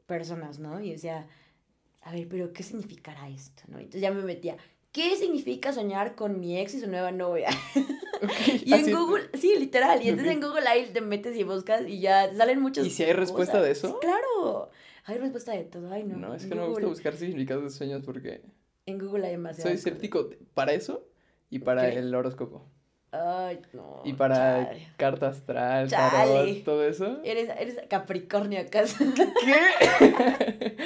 personas, ¿no? Y decía, a ver, pero ¿qué significará esto? ¿no? Entonces ya me metía, ¿qué significa soñar con mi ex y su nueva novia? y en Google, sí, literal. Y entonces en Google ahí te metes y buscas y ya salen muchas ¿Y si hay respuesta de eso? Claro. Hay respuesta de todo. Ay, no. No, es que no me gusta buscar significados de sueños porque En Google hay demasiado. soy escéptico para eso y para el horóscopo. Ay, no. Y para chale. carta astral, tarot, todo eso. Eres, eres Capricornio acaso. ¿Qué?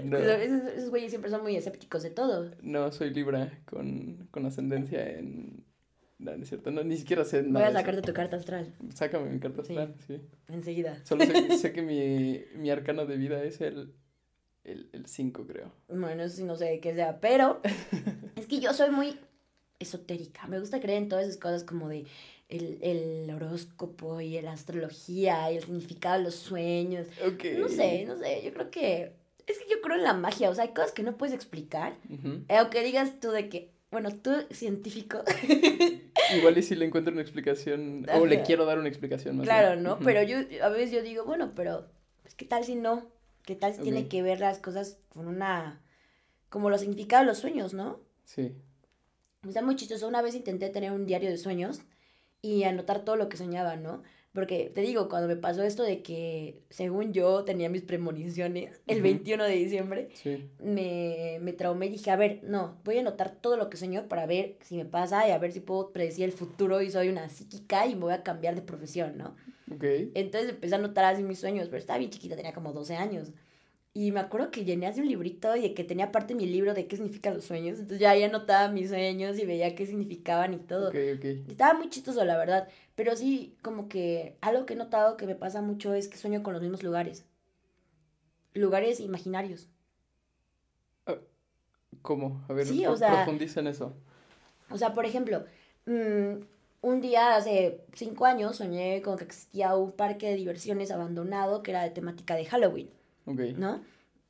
no, esos, esos güeyes siempre son muy escépticos de todo. no, soy Libra con, con ascendencia en... No, no es cierto, no, ni siquiera sé Voy nada a de eso. sacarte tu carta astral. Sácame mi carta Sí. astral, sí. Enseguida. Solo sé, sé que mi, mi arcano de vida es el el 5, creo. Bueno, eso sí no sé de qué sea, pero es que yo soy muy esotérica. Me gusta creer en todas esas cosas como de el, el horóscopo y la astrología y el significado de los sueños. No sé, no sé, yo creo que... Es que yo creo en la magia, o sea, hay cosas que no puedes explicar. Eh, Aunque digas tú de que, bueno, tú científico, Igual y si le encuentro una explicación, o le quiero dar una explicación más claro, bien. ¿no? Pero yo a veces yo digo, bueno, pero pues, ¿qué tal si no? ¿Qué tal si tiene que ver las cosas con una... como los significados de los sueños, ¿no? Sí. Está muy chistoso. Una vez intenté tener un diario de sueños y anotar todo lo que soñaba, ¿no? Porque te digo, cuando me pasó esto de que, según yo, tenía mis premoniciones el Ujú. 21 de diciembre, Sí. me, me traumé y dije, a ver, no, voy a anotar todo lo que sueño para ver si me pasa y a ver si puedo predecir el futuro y soy una psíquica y me voy a cambiar de profesión, ¿no? Ok. Entonces empecé a anotar así mis sueños, pero estaba bien chiquita, tenía como 12 años. Y me acuerdo que llené así un librito y de que tenía parte de mi libro de qué significan los sueños. Entonces ya ahí anotaba mis sueños y veía qué significaban y todo. Ok, ok. Estaba muy chistoso, la verdad. Pero sí, como que algo que he notado que me pasa mucho es que sueño con los mismos lugares. Lugares imaginarios. ¿Cómo? A ver, Sí, pro- o sea- profundiza en eso. O sea, por ejemplo, mm, un día hace cinco años soñé con que existía un parque de diversiones abandonado que era de temática de Halloween. Ok. ¿no?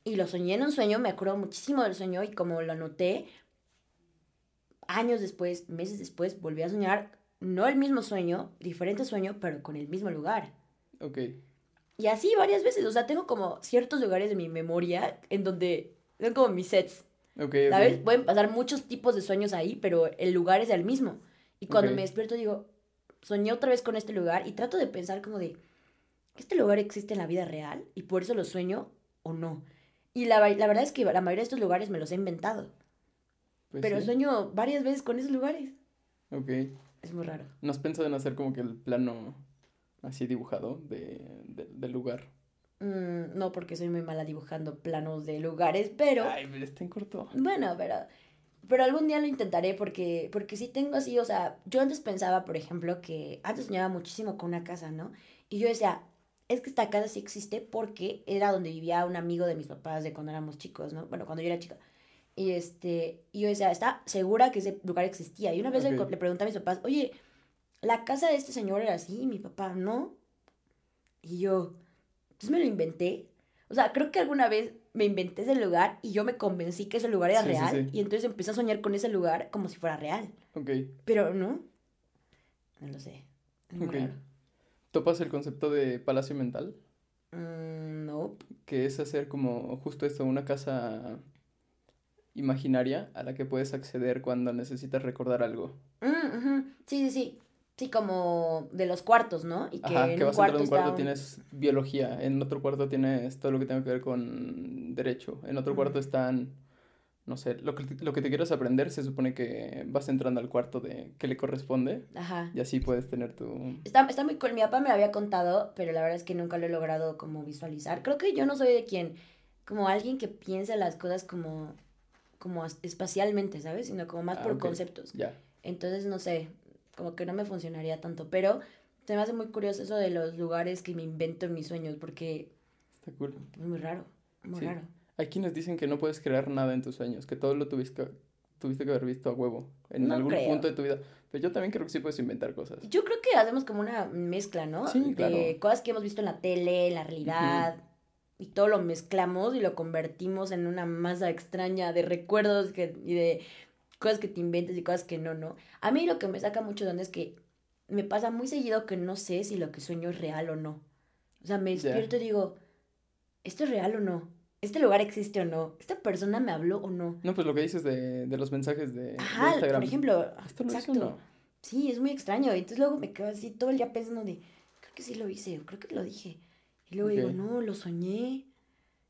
Y lo soñé en un sueño, me acuerdo muchísimo del sueño y como lo anoté, años después, meses después, volví a soñar, no el mismo sueño, diferente sueño, pero con el mismo lugar. Ok. Y así varias veces, o sea, tengo como ciertos lugares de mi memoria en donde son como mis sets, Ok, ok. ¿sabes? Pueden pasar muchos tipos de sueños ahí, pero el lugar es el mismo. Y cuando Ok. me despierto digo, soñé otra vez con este lugar y trato de pensar como de, ¿este lugar existe en la vida real? Y por eso lo sueño o no. Y la, la verdad es que la mayoría de estos lugares me los he inventado. Pues pero sí. sueño varias veces con esos lugares. Ok. Es muy raro. ¿No has pensado en hacer como que el plano así dibujado de, de- del lugar? Mm, no, porque soy muy mala dibujando planos de lugares, pero... Ay, pero está en corto. Bueno, pero, pero algún día lo intentaré porque, porque sí tengo así, o sea, yo antes pensaba, por ejemplo, que antes soñaba muchísimo con una casa, ¿no? Y yo decía, es que esta casa sí existe porque era donde vivía un amigo de mis papás de cuando éramos chicos, ¿no? Bueno, cuando yo era chica. Y este, y yo decía, está segura que ese lugar existía. Y una vez le- le pregunté a mis papás, oye, ¿la casa de este señor era así? Y mi papá, no. Y yo, entonces me lo inventé. O sea, creo que alguna vez me inventé ese lugar y yo me convencí que ese lugar era Sí, real. sí. Y entonces empecé a soñar con ese lugar como si fuera real. Ok. Pero no. No lo sé. Es muy Ok. raro. ¿Topas el concepto de palacio mental? Mm, no. Que es hacer como justo esto, una casa imaginaria a la que puedes acceder cuando necesitas recordar algo. Mm. Sí, sí, sí. Sí, como de los cuartos, ¿no? Y que Ajá, en que vas a entrar a un cuarto un- tienes biología, en otro cuarto tienes todo lo que tenga que ver con derecho, en otro cuarto están, no sé, lo que, lo que te quieras aprender, se supone que vas entrando al cuarto de que le corresponde Ajá. y así puedes tener tu... Está, está muy cool. Mi papá me lo había contado, pero la verdad es que nunca lo he logrado como visualizar. Creo que yo no soy de quien, como alguien que piensa las cosas como, como espacialmente, ¿sabes? Sino como más Ah, por conceptos. Ya, Entonces, no sé, como que no me funcionaría tanto. Pero se me hace muy curioso eso de los lugares que me invento en mis sueños, porque está cool. es muy raro, muy Sí. raro. Hay quienes dicen que no puedes crear nada en tus sueños, que todo lo tuviste, tuviste que haber visto a huevo en No algún creo. punto de tu vida. Pero yo también creo que sí puedes inventar cosas. Yo creo que hacemos como una mezcla, ¿no? Sí, de claro. cosas que hemos visto en la tele, en la realidad, y todo lo mezclamos y lo convertimos en una masa extraña de recuerdos que, y de cosas que te inventes y cosas que no, ¿no? A mí lo que me saca mucho de onda es que me pasa muy seguido que no sé si lo que sueño es real o no. O sea, me despierto y digo, ¿esto es real o no? ¿Este lugar existe o no? ¿Esta persona me habló o no? No, pues lo que dices de, de los mensajes de, de Ajá, Instagram. por ejemplo, ¿Esto lo hizo exacto. o no? Sí, es muy extraño. Y entonces luego me quedo así todo el día pensando de, creo que sí lo hice, creo que lo dije. Y luego digo, no, lo soñé.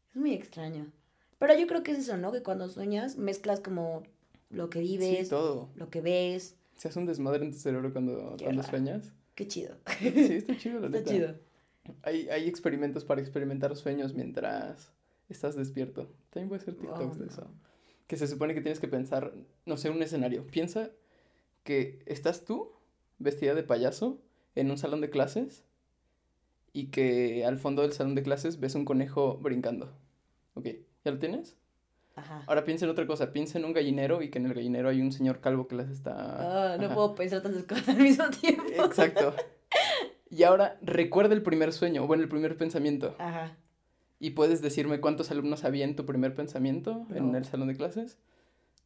Es muy extraño. Pero yo creo que es eso, ¿no? Que cuando sueñas mezclas como lo que Sí, vives, todo. lo que ves. Se hace un desmadre en tu cerebro cuando, cuando sueñas. Qué chido. Sí, está chido, la Está neta. chido. Hay, hay experimentos para experimentar sueños mientras estás despierto. También puede ser TikToks Oh, de no. eso. Que se supone que tienes que pensar, no sé, un escenario. Piensa que estás tú vestida de payaso en un salón de clases y que al fondo del salón de clases ves un conejo brincando. Ok, ¿ya lo tienes? Ajá. Ahora piensa en otra cosa. Piensa en un gallinero y que en el gallinero hay un señor calvo que las está... Ah, no Ajá. puedo pensar tantas cosas al mismo tiempo. Exacto. Y ahora recuerda el primer sueño, bueno, el primer pensamiento. Ajá. ¿Y puedes decirme cuántos alumnos había en tu primer pensamiento en el salón de clases?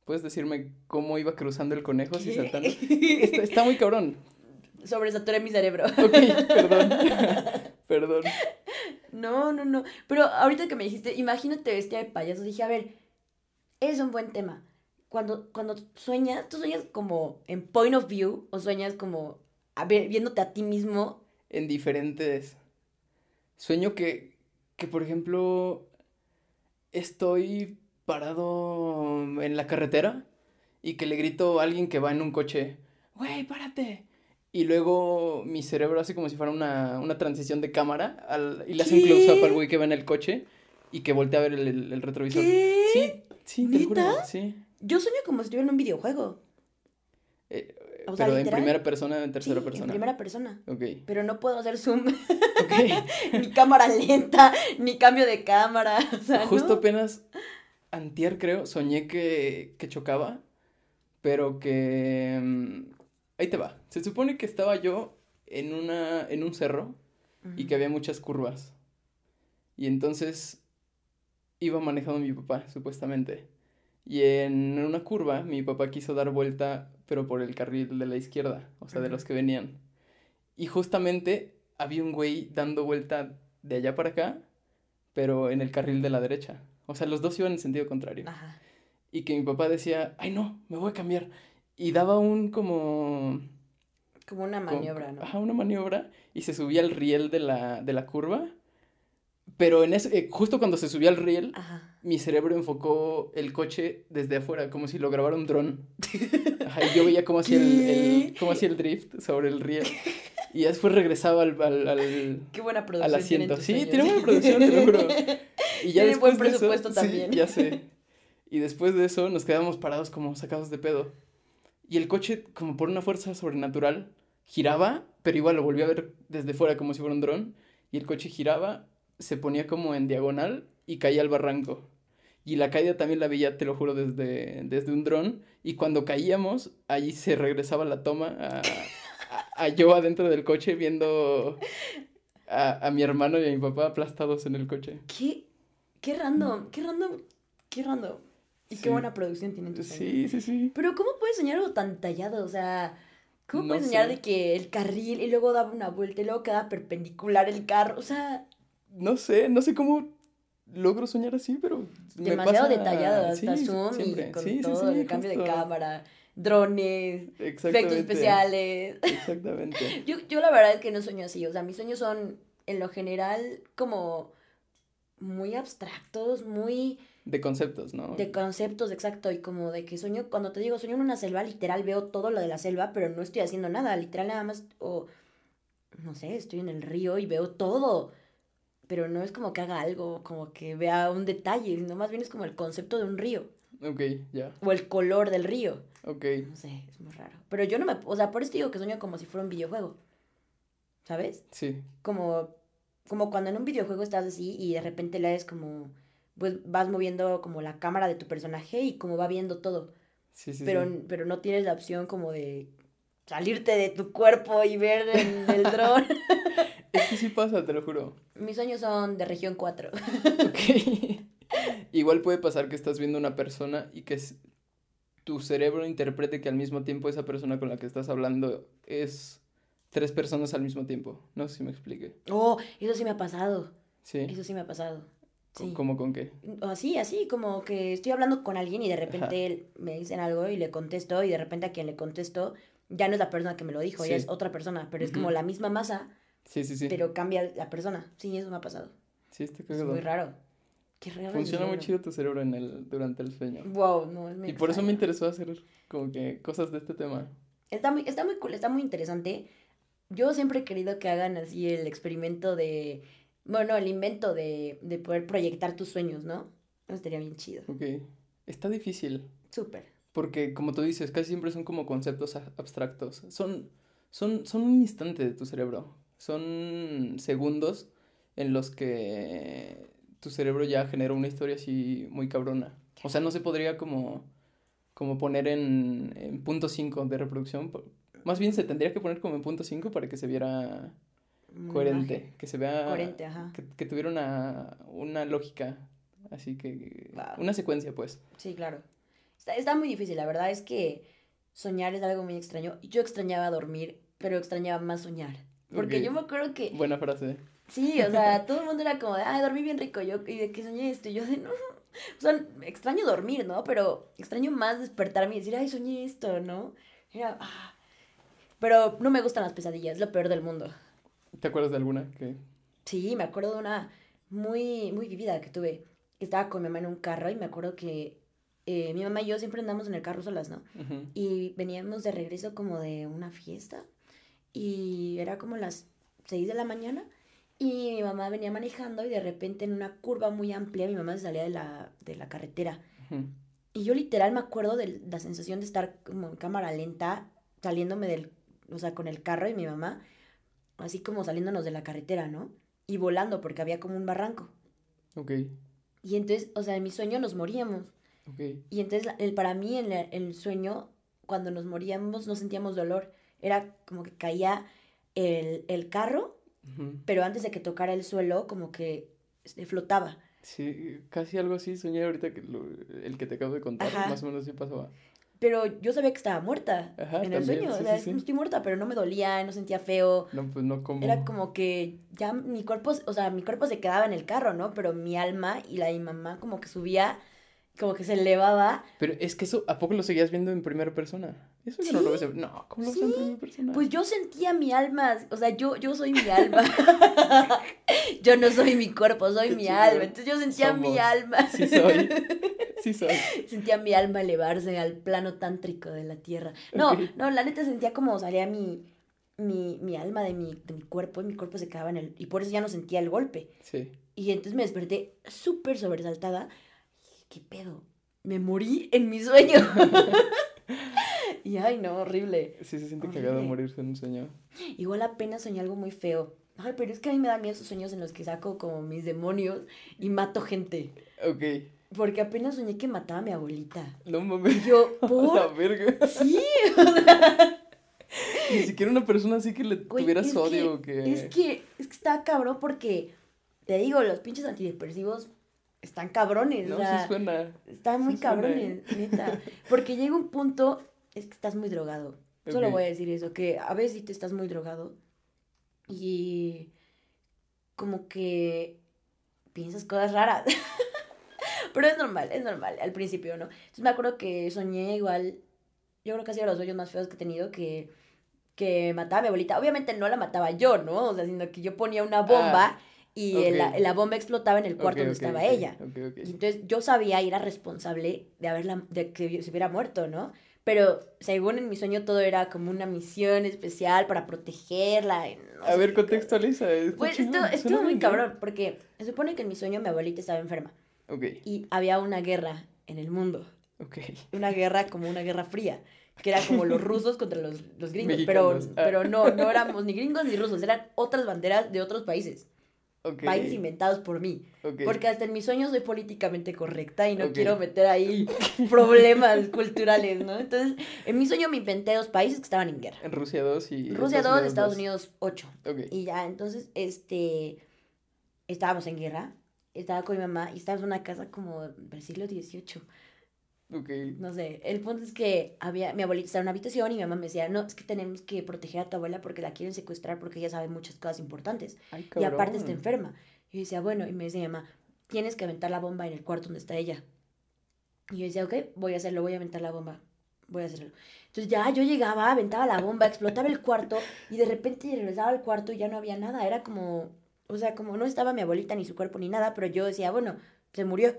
¿Puedes decirme cómo iba cruzando el conejo ¿Qué? saltando? Está, está muy cabrón. Sobresaturé mi cerebro. Ok, perdón. perdón. No, no, no. Pero ahorita que me dijiste, imagínate vestida de payaso, dije, a ver, es un buen tema. Cuando, cuando sueñas, ¿tú sueñas como en point of view o sueñas como a ver, viéndote a ti mismo? En diferentes... Sueño que, que, por ejemplo, estoy parado en la carretera y que le grito a alguien que va en un coche, güey, párate. Y luego mi cerebro hace como si fuera una, una transición de cámara al- y le hace un ¿Qué? close-up al güey que va en el coche y que voltea a ver el, el- el retrovisor. ¿Qué? Sí, sí, te juro, sí. Yo sueño como si estuviera en un videojuego. Eh, O sea, pero en primera persona o en Sí, tercera en persona. primera persona. Ok, Pero no puedo hacer zoom, ok. ni cámara lenta, ni cambio de cámara. O sea, Justo no. apenas antier, creo, soñé que, que chocaba, pero que... mm, ahí te va. Se supone que estaba yo en una, en un cerro y que había muchas curvas. Y entonces iba manejando mi papá, supuestamente. Y en una curva mi papá quiso dar vuelta, pero por el carril de la izquierda, o sea, de los que venían. Y justamente había un güey dando vuelta de allá para acá, pero en el carril de la derecha. O sea, los dos iban en sentido contrario. Ajá. Y que mi papá decía, ay no, me voy a cambiar. Y daba un como... Como una como- maniobra, ¿no? Ajá, una maniobra y se subía al riel de la, de la curva. Pero en ese, eh, justo cuando se subía al riel, Ajá. mi cerebro enfocó el coche desde afuera, como si lo grabara un dron. Ajá, y yo veía cómo hacía el, el- cómo hacía el drift sobre el riel. Y después regresaba al, al, al, Qué buena producción. al asiento. tus Sí, sueños. tiene buena producción, te lo juro. Y ya Tiene buen después de eso- presupuesto sí, también. ya sé. Y después de eso nos quedamos parados como sacados de pedo. Y el coche, como por una fuerza sobrenatural, giraba, pero igual lo volví a ver desde fuera como si fuera un dron. Y el coche giraba, se ponía como en diagonal y caía al barranco. Y la caída también la veía, te lo juro, desde, desde un dron. Y cuando caíamos, ahí se regresaba la toma a, a- a yo adentro del coche viendo a, a mi hermano y a mi papá aplastados en el coche. ¿Qué? Qué random, qué random, qué random. Y Sí. qué buena producción tienen tus. Sí, sí, sí. Pero ¿cómo puedes soñar algo tan tallado? O sea, ¿cómo No puedes soñar de que el carril y luego daba una vuelta y luego quedaba perpendicular el carro? O sea, No sé, no sé cómo logro soñar así, pero me demasiado pasa- detallado, hasta sí, zoom siempre. y con Sí, sí, todo, sí, el cambio de cámara, drones, efectos especiales. Exactamente. Yo, yo la verdad es que no sueño así, o sea, mis sueños son en lo general como muy abstractos, muy De conceptos, ¿no? de conceptos, exacto, y como de que sueño, cuando te digo sueño en una selva, literal veo todo lo de la selva, pero no estoy haciendo nada, literal nada más, o no sé, estoy en el río y veo todo, pero no es como que haga algo, como que vea un detalle, sino más bien es como el concepto de un río, Ok, ya. o el color del río, Ok. no sé, es muy raro, pero yo no me, o sea, por eso digo que sueño como si fuera un videojuego, ¿sabes? Sí. como, como cuando en un videojuego estás así y de repente lees como, pues vas moviendo como la cámara de tu personaje y como va viendo todo, Sí, sí, pero, sí. pero no tienes la opción como de salirte de tu cuerpo y ver el dron. Es que sí pasa, te lo juro. Mis sueños son de región 4. Ok. Igual puede pasar que estás viendo una persona y que tu cerebro interprete que al mismo tiempo esa persona con la que estás hablando es tres personas al mismo tiempo. No sé si me explique. Oh, eso sí me ha pasado. Sí. Eso sí me ha pasado. Sí. ¿Cómo con qué? Así, así, como que estoy hablando con alguien y de repente me dicen algo y le contesto y de repente a quien le contesto ya no es la persona que me lo dijo, ya es otra persona, pero es como la misma masa, Sí, sí, sí. pero cambia la persona. Sí, eso me ha pasado. Sí, está Es muy raro. Qué raro. Funciona muy chido tu cerebro en el, durante el sueño. Wow, no, es Y por eso me interesó hacer como que cosas de este tema. Está muy, está muy cool, está muy interesante. Yo siempre he querido que hagan así el experimento de, bueno, el invento de, de poder proyectar tus sueños, ¿no? Eso estaría bien chido. Ok. Está difícil. Súper. Porque, como tú dices, casi siempre son como conceptos abstractos. Son, son, son un instante de tu cerebro. Son segundos en los que tu cerebro ya genera una historia así muy cabrona. O sea, no se podría como, como poner en, en punto 5 de reproducción. Más bien se tendría que poner como en punto 5 para que se viera coherente. Que se vea... Coherente, ajá. Que, que tuviera una, una lógica. Así que... Wow. Una secuencia, pues. Sí, claro. Está, está muy difícil, la verdad es que soñar es algo muy extraño. Yo extrañaba dormir, pero extrañaba más soñar. Porque yo me acuerdo que, Buena frase. sí, o sea, todo el mundo era como de, ay, dormí bien rico, yo, y de que soñé esto, y yo de, no, o sea, extraño dormir, ¿no? Pero extraño más despertarme y decir, ay, soñé esto, ¿no? Era, ah. Pero no me gustan las pesadillas, es lo peor del mundo. ¿Te acuerdas de alguna que... Sí, me acuerdo de una muy, muy vivida que tuve. que Estaba con mi mamá en un carro y me acuerdo que eh, mi mamá y yo siempre andamos en el carro solas, ¿no? Y veníamos de regreso como de una fiesta y era como las 6 de la mañana y mi mamá venía manejando y de repente en una curva muy amplia mi mamá se salía de la, de la carretera. Y yo literal me acuerdo de la sensación de estar como en cámara lenta saliéndome del, o sea, con el carro y mi mamá, así como saliéndonos de la carretera, ¿no? Y volando porque había como un barranco. Ok, Y entonces, o sea, en mi sueño nos moríamos. Y entonces, el, para mí, en, en el sueño, cuando nos moríamos, no sentíamos dolor. Era como que caía el, el carro, pero antes de que tocara el suelo, como que se flotaba. Sí, casi algo así soñé ahorita que lo- el que te acabo de contar, Ajá. más o menos sí pasaba. Pero yo sabía que estaba muerta Ajá, en el también, sueño. sí, o sea, sí, sí. no estoy muerta, pero no me dolía, no sentía feo. No, pues no como... Era como que ya mi cuerpo, o sea, mi cuerpo se quedaba en el carro, ¿no? Pero mi alma y la de mi mamá como que subía, como que se elevaba. Pero es que eso, ¿a poco lo seguías viendo en primera persona? Eso yo no lo ves en... No, ¿cómo lo ves en Sí. primera persona? Pues yo sentía mi alma, o sea, yo, yo soy mi alma. yo no soy mi cuerpo, soy Qué mi chido. alma. Entonces yo sentía mi alma. Sí soy, sí soy. sentía mi alma elevarse al plano tántrico de la tierra. No, no, la neta sentía como salía mi, mi, mi alma de mi, de mi cuerpo y mi cuerpo se quedaba en el... Y por eso ya no sentía el golpe. Sí. Y entonces me desperté súper sobresaltada. ¿Qué pedo? Me morí en mi sueño. y ay, no, horrible. Sí se siente cagado Horrible. morirse en un sueño. Igual apenas soñé algo muy feo. Ay, pero es que a mí me da miedo esos sueños en los que saco como mis demonios y mato gente. Ok. Porque apenas soñé que mataba a mi abuelita. No mames. Y yo, La ¿por? verga. Sí. Ni siquiera una persona así que le Güey, tuvieras odio que, que... Es que, es que está cabrón porque, te digo, los pinches antidepresivos están cabrones. No, o sea, sí suena. Están muy Sí suena, cabrones, neta. Porque llega un punto, es que estás muy drogado. Solo voy a decir eso, que a veces sí te estás muy drogado y como que piensas cosas raras. Pero es normal, es normal, al principio, ¿no? Entonces me acuerdo que soñé igual, yo creo que ha sido los sueños más feos que he tenido, que, que mataba a mi abuelita. Obviamente no la mataba yo, ¿no? O sea, sino que yo ponía una bomba y la, la bomba explotaba en el cuarto donde estaba ella. Y entonces yo sabía y era responsable de haberla, de que se hubiera muerto, ¿no? Pero según en mi sueño todo era como una misión especial para protegerla. no A ver, contextualiza. está Pues chingón, esto estuvo muy cabrón, porque se supone que en mi sueño mi abuelita estaba enferma y había una guerra en el mundo. Una guerra como una guerra fría, que era como los rusos contra los, los gringos. Pero, ah. pero no, no éramos ni gringos ni rusos, eran otras banderas de otros países. Ok. Países inventados por mí. Porque hasta en mis sueños soy políticamente correcta y no quiero meter ahí problemas culturales, ¿no? Entonces, en mi sueño me inventé dos países que estaban en guerra. En Rusia 2 y... Rusia 2, Estados Unidos 8. Ok. Y ya, entonces, este, estábamos en guerra, estaba con mi mamá y estábamos en una casa como del siglo XVIII. Ok. No sé, el punto es que había, mi abuelita estaba en una habitación y mi mamá me decía, no, es que tenemos que proteger a tu abuela porque la quieren secuestrar porque ella sabe muchas cosas importantes. Ay, Y aparte está enferma. Y yo decía, bueno, y me decía mi mamá, tienes que aventar la bomba en el cuarto donde está ella. Y yo decía, ok, voy a hacerlo, voy a aventar la bomba. voy a hacerlo. Entonces ya yo llegaba, aventaba la bomba, explotaba el cuarto y de repente regresaba al cuarto y ya no había nada. Era como, o sea, como no estaba mi abuelita ni su cuerpo ni nada, pero yo decía, bueno, se murió,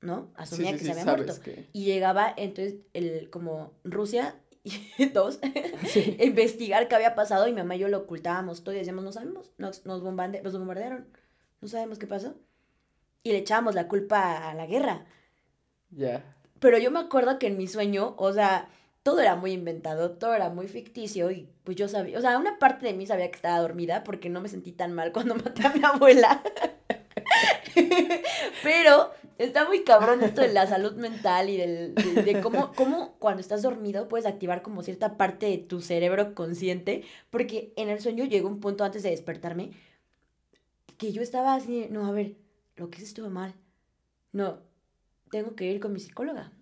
¿no? Asumía que se había muerto. Y llegaba entonces el, como Rusia dos, investigar qué había pasado y mi mamá y yo lo ocultábamos todo y decíamos, no sabemos, nos, nos, nos bombardearon, no sabemos qué pasó. Y le echábamos la culpa a la guerra. Ya. Pero yo me acuerdo que en mi sueño, o sea, todo era muy inventado, todo era muy ficticio y pues yo sabía, o sea, una parte de mí sabía que estaba dormida porque no me sentí tan mal cuando maté a mi abuela. Pero está muy cabrón esto de la salud mental y del, de, cómo, cómo, cuando estás dormido puedes activar como cierta parte de tu cerebro consciente, porque en el sueño llegó un punto antes de despertarme que yo estaba así, no, a ver, lo que hice estuvo mal. No, tengo que ir con mi psicóloga.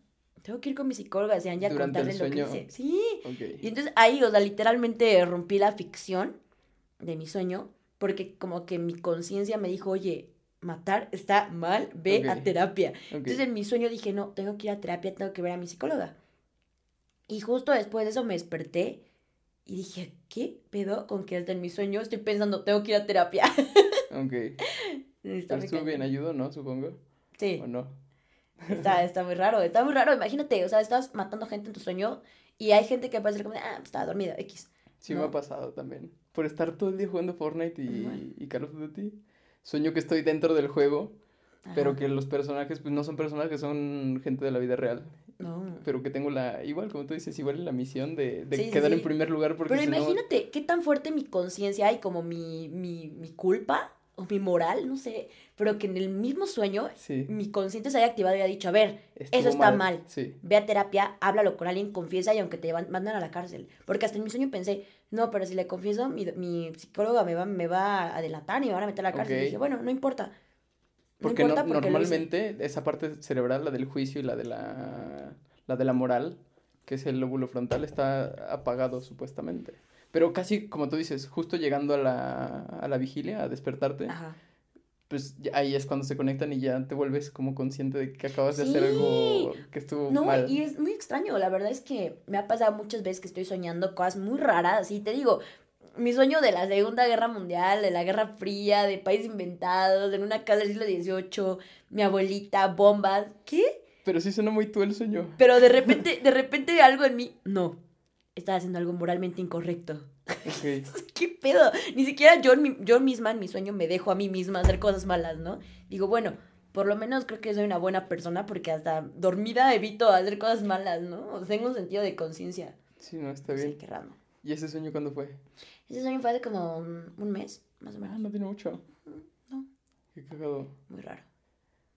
Tengo que ir con mi psicóloga, decían ya contarle lo que hice. Sí. Y entonces ahí, o sea, literalmente rompí la ficción de mi sueño, porque como que mi conciencia me dijo, oye, matar está mal, ve a terapia. Entonces en mi sueño dije, no, tengo que ir a terapia, tengo que ver a mi psicóloga. Y justo después de eso me desperté y dije, ¿qué pedo con que hasta en mi sueño estoy pensando, tengo que ir a terapia? Ok. Pero estuvo bien, ayudó, ¿no? Supongo. Sí. ¿O no? Está, está muy raro, está muy raro. Imagínate, o sea, estás matando gente en tu sueño y hay gente que puede ser como, ah, pues estaba dormida, X. Sí, me ha pasado también. Por estar todo el día jugando Fortnite y, y Call of Duty sueño que estoy dentro del juego, pero que los personajes pues no son personajes, son gente de la vida real. No. Pero que tengo la, igual como tú dices, igual la misión de, quedar en primer lugar. Porque pero imagínate qué tan fuerte mi conciencia y como mi, mi, mi culpa o mi moral, no sé, pero que en el mismo sueño mi consciente se haya activado y haya dicho, a ver, eso está mal, ve a terapia, háblalo con alguien, confiesa y aunque te mandan a la cárcel. Porque hasta en mi sueño pensé, no, pero si le confieso, mi, mi psicóloga me va, me va a delatar y me van a meter a la cárcel. Y dije, bueno, no importa. porque, normalmente esa parte cerebral, la del juicio y la de la, la de la moral, que es el lóbulo frontal, está apagado supuestamente. Pero casi, como tú dices, justo llegando a la, a la vigilia, a despertarte, pues ahí es cuando se conectan y ya te vuelves como consciente de que acabas de hacer algo que estuvo no, y es muy extraño, la verdad es que me ha pasado muchas veces que estoy soñando cosas muy raras, y te digo, mi sueño de la Segunda Guerra Mundial, de la Guerra Fría, de países inventados, en una casa del siglo XVIII, mi abuelita, bombas, ¿qué? Pero sí suena muy tú el sueño. Pero de repente, de repente algo en mí, no, estaba haciendo algo moralmente incorrecto. ¿Qué pedo? Ni siquiera yo, yo misma en mi sueño me dejo a mí misma hacer cosas malas, ¿no? Digo, bueno, por lo menos creo que soy una buena persona porque hasta dormida evito hacer cosas malas, ¿no? O tengo un sentido de conciencia. Sí, no, está bien. Sí, qué raro. ¿Y ese sueño cuándo fue? Ese sueño fue hace como un, mes, más o menos. Ah, no tiene mucho. No. Qué cagado. Muy raro.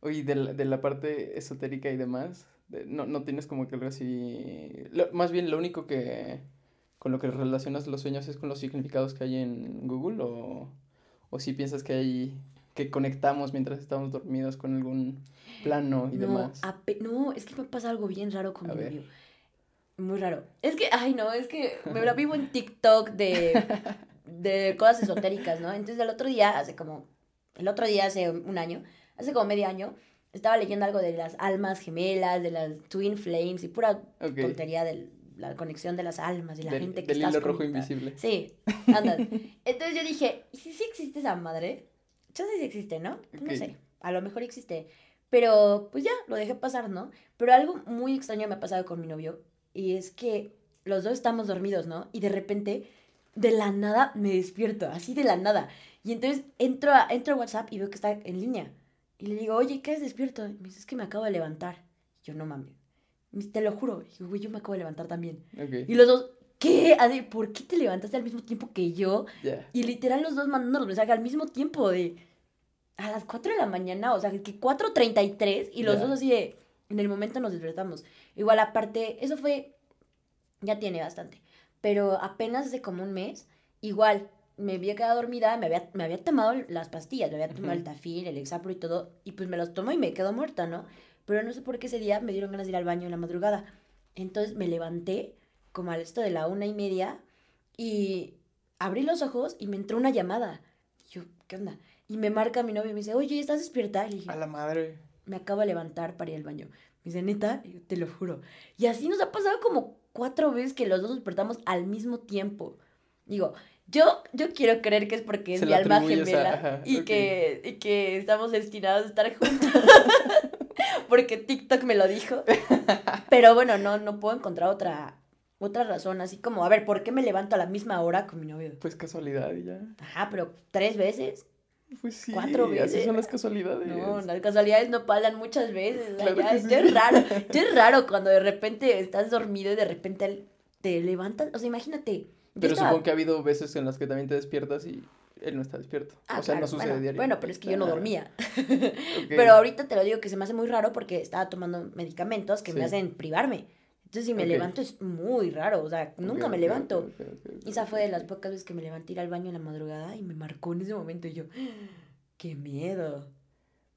Oye, de la, de la parte esotérica y demás, no, no tienes como que algo así. más bien, lo único que. Con lo que relacionas los sueños es con los significados que hay en Google o, o si piensas que hay. que conectamos mientras estamos dormidos con algún plano y demás. no, es que me pasa algo bien raro con mi Muy raro. Es que, ay, no, es que me la vivo en TikTok de, de cosas esotéricas, ¿no? Entonces, el otro día, hace como. El otro día, hace un año, hace como medio año estaba leyendo algo de las almas gemelas, de las twin flames y pura tontería de la conexión de las almas y la gente que del hilo rojo invisible. Sí, anda. Entonces yo dije, ¿y si sí existe esa madre? Yo sé si existe, ¿no? No sé, a lo mejor existe. Pero pues ya, lo dejé pasar, ¿no? Pero algo muy extraño me ha pasado con mi novio y es que los dos estamos dormidos, ¿no? Y de repente, de la nada, me despierto, así de la nada. Y entonces entro a, entro a WhatsApp y veo que está en línea. Y le digo, oye, ¿qué es despierto? Y me dice, es que me acabo de levantar. Y yo, no mames. Te lo juro. Güey, yo me acabo de levantar también. Y los dos, ¿qué? ¿Por qué te levantaste al mismo tiempo que yo? Y literal los dos mandando los mensajes al mismo tiempo de... A las 4 de la mañana, o sea, que 4.33 y los dos así de... En el momento nos despertamos. Igual aparte, eso fue... Ya tiene bastante. Pero apenas hace como un mes, igual, me había quedado dormida, me había, me había tomado las pastillas, me había tomado el tafil, el exapro y todo, y pues me los tomo y me quedo muerta, ¿no? Pero no sé por qué ese día me dieron ganas de ir al baño en la madrugada. Entonces me levanté como al esto de la una y media y abrí los ojos y me entró una llamada. Y yo, ¿qué onda? Y me marca mi novio y me dice, oye, ¿estás despierta? Y dije, a la madre. Me acabo de levantar para ir al baño. Me dice, neta, y yo te lo juro. Y así nos ha pasado como cuatro veces que los dos despertamos al mismo tiempo. Digo, yo, yo quiero creer que es porque es Se mi alma a- gemela y, que, y que estamos destinados a estar juntos. porque TikTok me lo dijo. Pero bueno, no, no puedo encontrar otra, otra razón. Así como, a ver, ¿por qué me levanto a la misma hora con mi novio? Pues casualidad y ya. Ajá, pero tres veces. Pues sí, Cuatro así veces. son las casualidades. No, las casualidades no pasan muchas veces. Claro ya, es raro. Ya es raro cuando de repente estás dormido y de repente te levantas. O sea, imagínate. Pero estaba- supongo que ha habido veces en las que también te despiertas y él no está despierto. Ah, o sea, claro, no sucede bueno, diario. Bueno, pero es que yo no dormía. Pero ahorita te lo digo que se me hace muy raro porque estaba tomando medicamentos que me hacen privarme. Entonces, si me levanto es muy raro. O sea, nunca me levanto. Y esa fue de las pocas veces que me levanté ir al baño en la madrugada y me marcó en ese momento. Y yo, ¡qué miedo!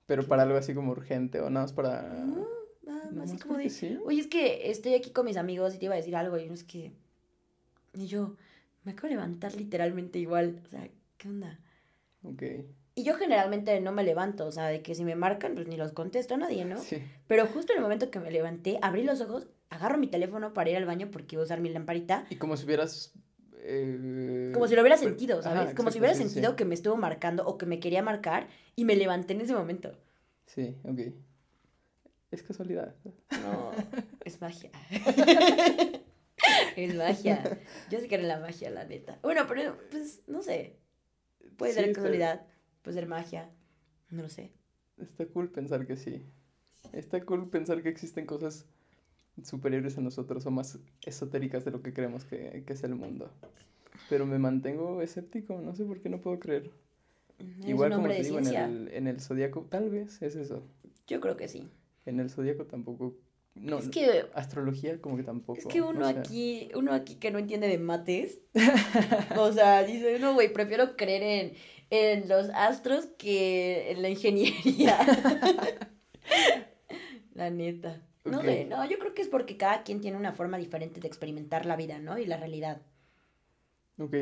Pero para algo así como urgente o nada más para... No, nada más así como de, sí. oye, es que estoy aquí con mis amigos y te iba a decir algo. Y no es que. Y yo, me acabo de levantar literalmente igual. O sea, ¿qué onda? Ok. Y yo generalmente no me levanto, o sea, de que si me marcan, pues ni los contesto a nadie, ¿no? Sí. Pero justo en el momento que me levanté, abrí los ojos, agarro mi teléfono para ir al baño porque iba a usar mi lamparita. Y como si hubieras... eh, Como si lo hubiera pues, sentido, ¿sabes? ajá, como si hubiera sí. sentido que me estuvo marcando o que me quería marcar y me levanté en ese momento. Sí, ok. Es casualidad. No, es magia. es magia. Yo sí creo en la magia, la neta. Bueno, pero pues no sé. Puede Sí, ser casualidad, puede ser magia. No lo sé. Está cool pensar que sí. Está cool pensar que existen cosas superiores a nosotros o más esotéricas de lo que creemos que, que es el mundo. Pero me mantengo escéptico, no sé por qué no puedo creer. Igual como te digo, en el, en el zodiaco, tal vez es eso. Yo creo que sí. En el zodiaco tampoco. No, es que astrología como que tampoco. Es que no uno aquí, uno aquí que no entiende de mates, o sea, dice uno, güey, prefiero creer en, en los astros que en la ingeniería. la neta. No no, yo creo que es porque cada quien tiene una forma diferente de experimentar la vida, ¿no? Y la realidad. Ok.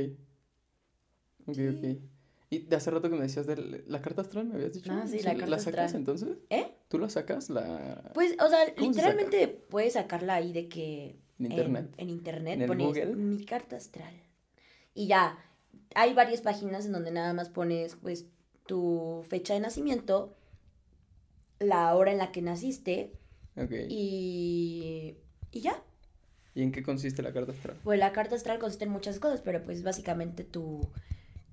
Ok, Sí. ok. Y de hace rato que me decías de la carta astral, me habías dicho. Ah, sí, la carta sacas astral. entonces? ¿Eh? ¿Tú la sacas? La... Pues, o sea, literalmente puedes sacarla ahí de que... En internet. En, internet ¿En el pones Google? mi carta astral. Y ya, hay varias páginas en donde nada más pones, pues, tu fecha de nacimiento, la hora en la que naciste Ok. y, y ya. ¿Y en qué consiste la carta astral? Pues la carta astral consiste en muchas cosas, pero pues básicamente tu,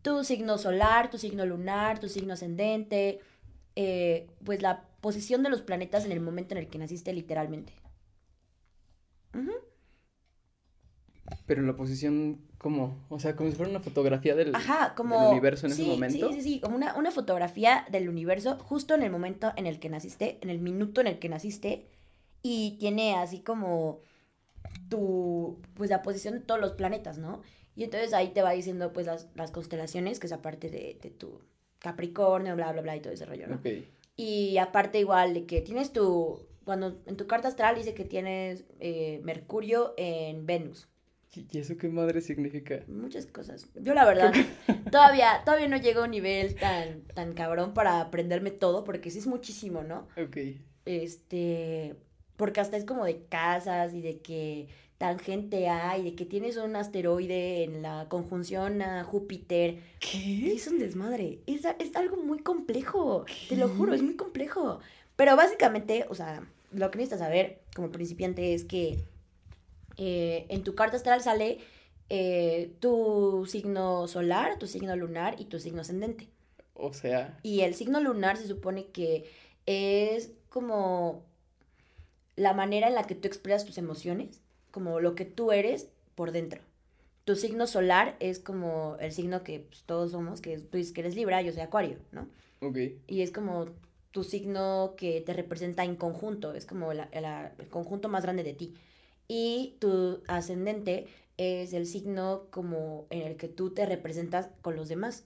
tu signo solar, tu signo lunar, tu signo ascendente, eh, pues la posición de los planetas en el momento en el que naciste literalmente. Ujú. Pero la posición, ¿cómo? O sea, como si fuera una fotografía del, Ajá, como... del universo en ese momento. Sí, sí, sí, como una, una fotografía del universo justo en el momento en el que naciste, en el minuto en el que naciste, y tiene así como tu, pues la posición de todos los planetas, ¿no? Y entonces ahí te va diciendo pues las, las constelaciones, que es aparte de, de tu Capricornio, bla, bla, bla, y todo ese rollo, ¿no? Ok. Y aparte igual de que tienes tu, cuando en tu carta astral dice que tienes eh, Mercurio en Venus. ¿Y y eso qué madre significa? Muchas cosas. Yo la verdad todavía todavía no llego a un nivel tan tan cabrón para aprenderme todo porque sí es muchísimo, ¿no? Ok. Este, porque hasta es como de casas y de que tangente A y de que tienes un asteroide en la conjunción a Júpiter. ¿Qué? Es un desmadre. Es, es algo muy complejo. Te lo juro, es muy complejo. Pero básicamente, o sea, lo que necesitas saber como principiante es que eh, en tu carta astral sale eh, tu signo solar, tu signo lunar y tu signo ascendente. O sea, Y el signo lunar se supone que es como la manera en la que tú expresas tus emociones, como lo que tú eres por dentro. Tu signo solar es como el signo que pues, todos somos, que tú dices que eres Libra, yo soy Acuario, ¿no? ok. Y es como tu signo que te representa en conjunto, es como la- la- el conjunto más grande de ti. Y tu ascendente es el signo como en el que tú te representas con los demás.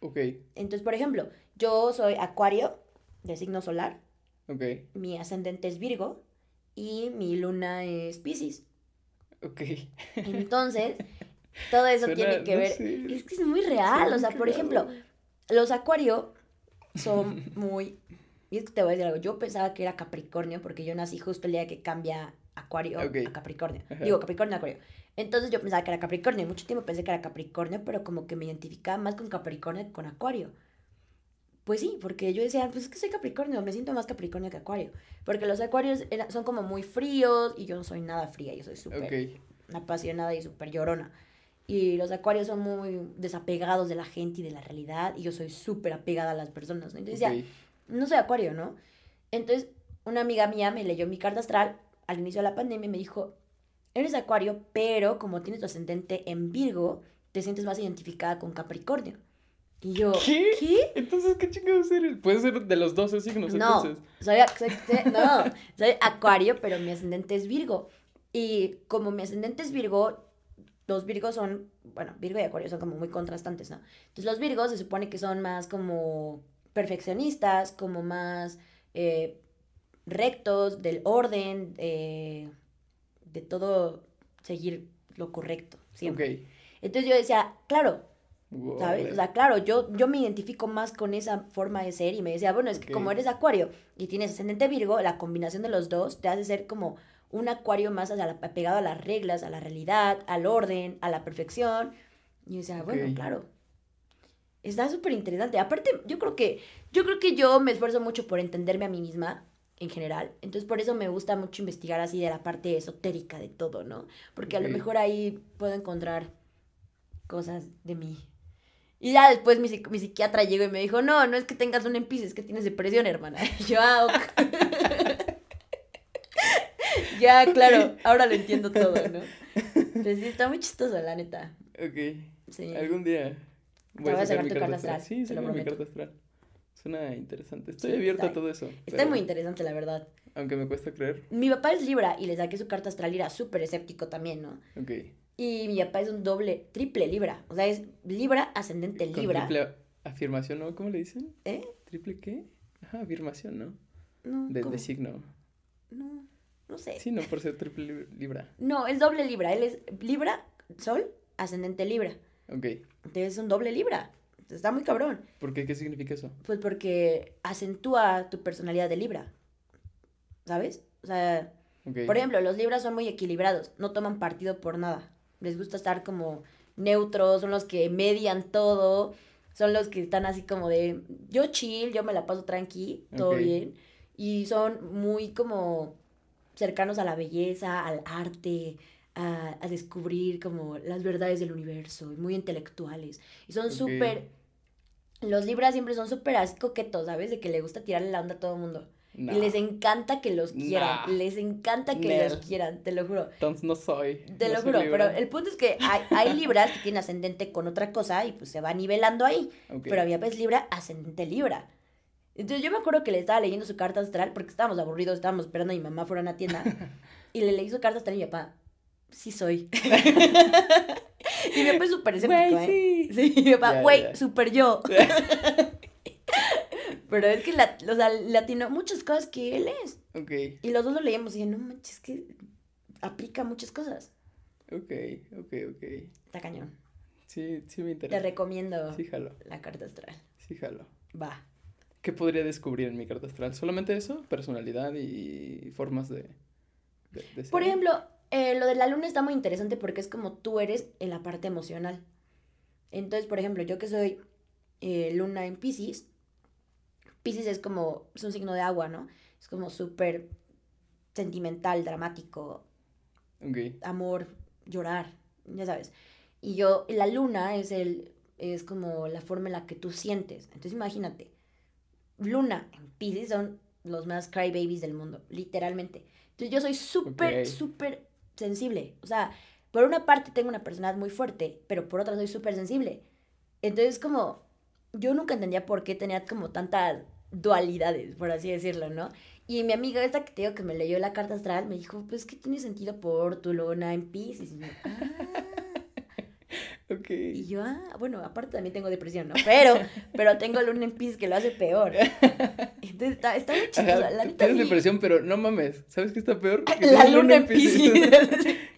Ok. Entonces, por ejemplo, yo soy Acuario de signo solar, Ok. mi ascendente es Virgo y mi luna es Piscis. Ok. Entonces, todo eso Suena- tiene que no ver. sé, Es que es muy real, suena o sea, por ejemplo, los Acuario son muy... Y es que te voy a decir algo, yo pensaba que era Capricornio porque yo nací justo el día que cambia Acuario a Capricornio. Ajá. Digo, Capricornio a Acuario. Entonces yo pensaba que era Capricornio. Mucho tiempo pensé que era Capricornio, pero como que me identificaba más con Capricornio que con Acuario. Pues sí, porque yo decía, pues es que soy Capricornio, me siento más Capricornio que Acuario. Porque los Acuarios era- son como muy fríos y yo no soy nada fría, yo soy súper Ok. apasionada y súper llorona. Y los acuarios son muy desapegados de la gente y de la realidad. Y yo soy súper apegada a las personas. ¿no? Entonces decía, no soy acuario, ¿no? Entonces, una amiga mía me leyó mi carta astral al inicio de la pandemia y me dijo, eres acuario, pero como tienes tu ascendente en Virgo, te sientes más identificada con Capricornio. Y yo, ¿Qué? ¿qué? Entonces, ¿qué chingados eres? Puede ser de los 12 signos, No, entonces. soy, soy- soy- no, soy acuario, pero mi ascendente es Virgo. Y como mi ascendente es Virgo, los Virgos son, bueno, Virgo y Acuario son como muy contrastantes, ¿no? Entonces los Virgos se supone que son más como perfeccionistas, como más eh, rectos, del orden, eh, de todo seguir lo correcto, siempre. Ok. Entonces yo decía, claro, Wow, ¿Sabes? O sea, claro, yo, yo me identifico más con esa forma de ser y me decía, bueno, es que como eres acuario y tienes ascendente Virgo, la combinación de los dos te hace ser como un acuario más la- apegado a las reglas, a la realidad, al orden, a la perfección. Y yo decía, bueno, claro. Está súper interesante. Aparte, yo creo que yo creo que yo me esfuerzo mucho por entenderme a mí misma en general. Entonces, por eso me gusta mucho investigar así de la parte esotérica de todo, ¿no? Porque a lo mejor ahí puedo encontrar cosas de mí. Y ya después mi, mi psiquiatra llegó y me dijo, no, no es que tengas un empis, es que tienes depresión, hermana. Y yo, ah, ok". ya, claro, ahora lo entiendo todo, ¿no? Pues sí, está muy chistoso, la neta. Ok. Sí. Algún día voy a sacar tu carta astral, Sí, te lo saca mi carta astral. Suena interesante. Estoy Sí, abierto a todo eso. Está pero muy interesante, la verdad. Aunque me cuesta creer. Mi papá es Libra y le saqué su carta astral y era súper escéptico también, ¿no? Ok. Y mi papá es un doble, triple Libra. O sea, es Libra, ascendente Con Libra. triple afirmación, ¿no? ¿Cómo le dicen? ¿Eh? ¿Triple qué? Ajá, afirmación, ¿no? No, De, signo. no, no sé. Sí, no, por ser triple lib- libra. No, es doble Libra. Él es Libra, Sol, ascendente Libra. Ok. Entonces es un doble Libra. Está muy cabrón. ¿Por qué? ¿Qué significa eso? Pues porque acentúa tu personalidad de Libra. ¿Sabes? O sea, por ejemplo, los Libras son muy equilibrados. No toman partido por nada. Les gusta estar como neutros, son los que median todo. Son los que están así como de, yo chill, yo me la paso tranqui, todo bien. Y son muy como cercanos a la belleza, al arte, a, a descubrir como las verdades del universo, y muy intelectuales. Y son Ok. súper, los libras siempre son súper así coquetos, ¿sabes? De que le gusta tirarle la onda a todo el mundo. Y les encanta que los quieran, Nah. les encanta que Nel. los quieran, te lo juro. Entonces no soy. Te no lo juro, libra. pero el punto es que hay, hay libras que tienen ascendente con otra cosa y pues se va nivelando ahí. Ok. Pero había pues libra, ascendente libra. Entonces yo me acuerdo que le estaba leyendo su carta astral porque estábamos aburridos, estábamos esperando a mi mamá fuera a una tienda. y le leí su carta astral y mi papá, sí soy. y mi papá es súper escéptico, ¿eh? sí. Sí, mi papá, güey, ya. súper yo. Pero es que la, o sea, le atinó muchas cosas que él es. Ok, Y los dos lo leíamos y dije, no manches, es que aplica muchas cosas. ok, ok, ok. Está cañón. Sí, sí me Te interesa. recomiendo Sí, jalo. la carta astral. Sí, jalo. Va. ¿Qué podría descubrir en mi carta astral? ¿Solamente eso? ¿Personalidad y formas de, de, de ser? Por ejemplo, eh, lo de la luna está muy interesante porque es como tú eres en la parte emocional. Entonces, por ejemplo, yo que soy eh, luna en Pisces, Pisces es como, es un signo de agua, ¿no? Es como súper sentimental, dramático, Ok, amor, llorar, ya sabes. Y yo, la luna es el, es como la forma en la que tú sientes. Entonces imagínate, luna en Pisces son los más crybabies del mundo, literalmente. Entonces yo soy súper, Ok. súper sensible. O sea, por una parte tengo una personalidad muy fuerte, pero por otra soy súper sensible. Entonces como, yo nunca entendía por qué tenía como tantas dualidades, por así decirlo, ¿no? Y mi amiga esta que te digo que me leyó la carta astral me dijo, pues que tiene sentido por tu luna en Pisces. Y yo, ah. ok. Y yo, ah, bueno, aparte también tengo depresión, ¿no? Pero, pero tengo luna en Pisces que lo hace peor. Entonces está, está muy chistosa. Ajá, La neta tienes sí. depresión, pero no mames. ¿Sabes qué está peor? Que La luna en Pisces.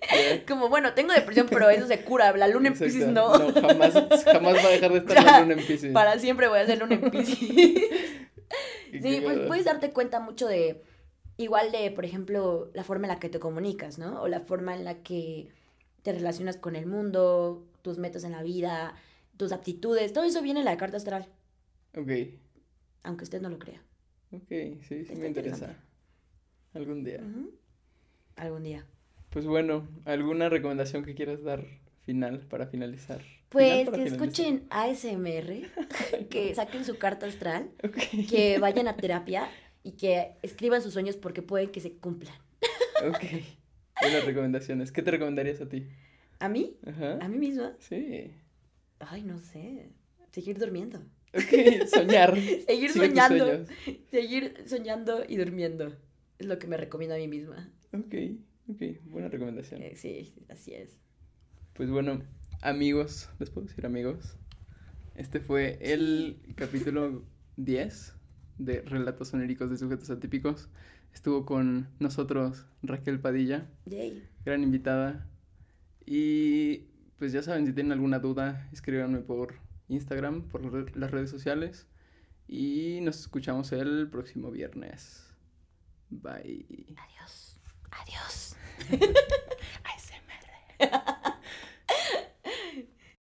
Como, bueno, tengo depresión, pero eso se cura. La luna en. Pisces no. No, jamás, jamás va a dejar de estar la luna en Pisces. Para siempre voy a hacer luna en Pisces. Sí, pues puedes darte cuenta mucho de, igual de, por ejemplo, la forma en la que te comunicas, ¿no? O la forma en la que te relacionas con el mundo, tus metas en la vida, tus aptitudes, todo eso viene en la carta astral. Ok. Aunque usted no lo crea. Ok, sí, sí me interesa. Algún día. Algún día. Pues bueno, ¿alguna recomendación que quieras dar final para finalizar? Pues que escuchen ASMR, que saquen su carta astral, que vayan a terapia y que escriban sus sueños porque pueden que se cumplan. Ok. Buenas recomendaciones. ¿Qué te recomendarías a ti? ¿A mí? Ajá. ¿A mí misma? Sí. Ay, no sé. Seguir durmiendo. Ok, soñar. seguir soñando. Seguir soñando y durmiendo. Es lo que me recomiendo a mí misma. Ok, ok. Buena recomendación. Eh, sí, así es. Pues bueno, amigos, ¿les puedo decir amigos? Este fue el capítulo 10 de Relatos Oníricos de Sujetos Atípicos. Estuvo con nosotros Raquel Padilla, gran invitada. Y pues ya saben, si tienen alguna duda, escríbanme por Instagram, por las redes sociales. Y nos escuchamos el próximo viernes. Bye. Adiós. Adiós.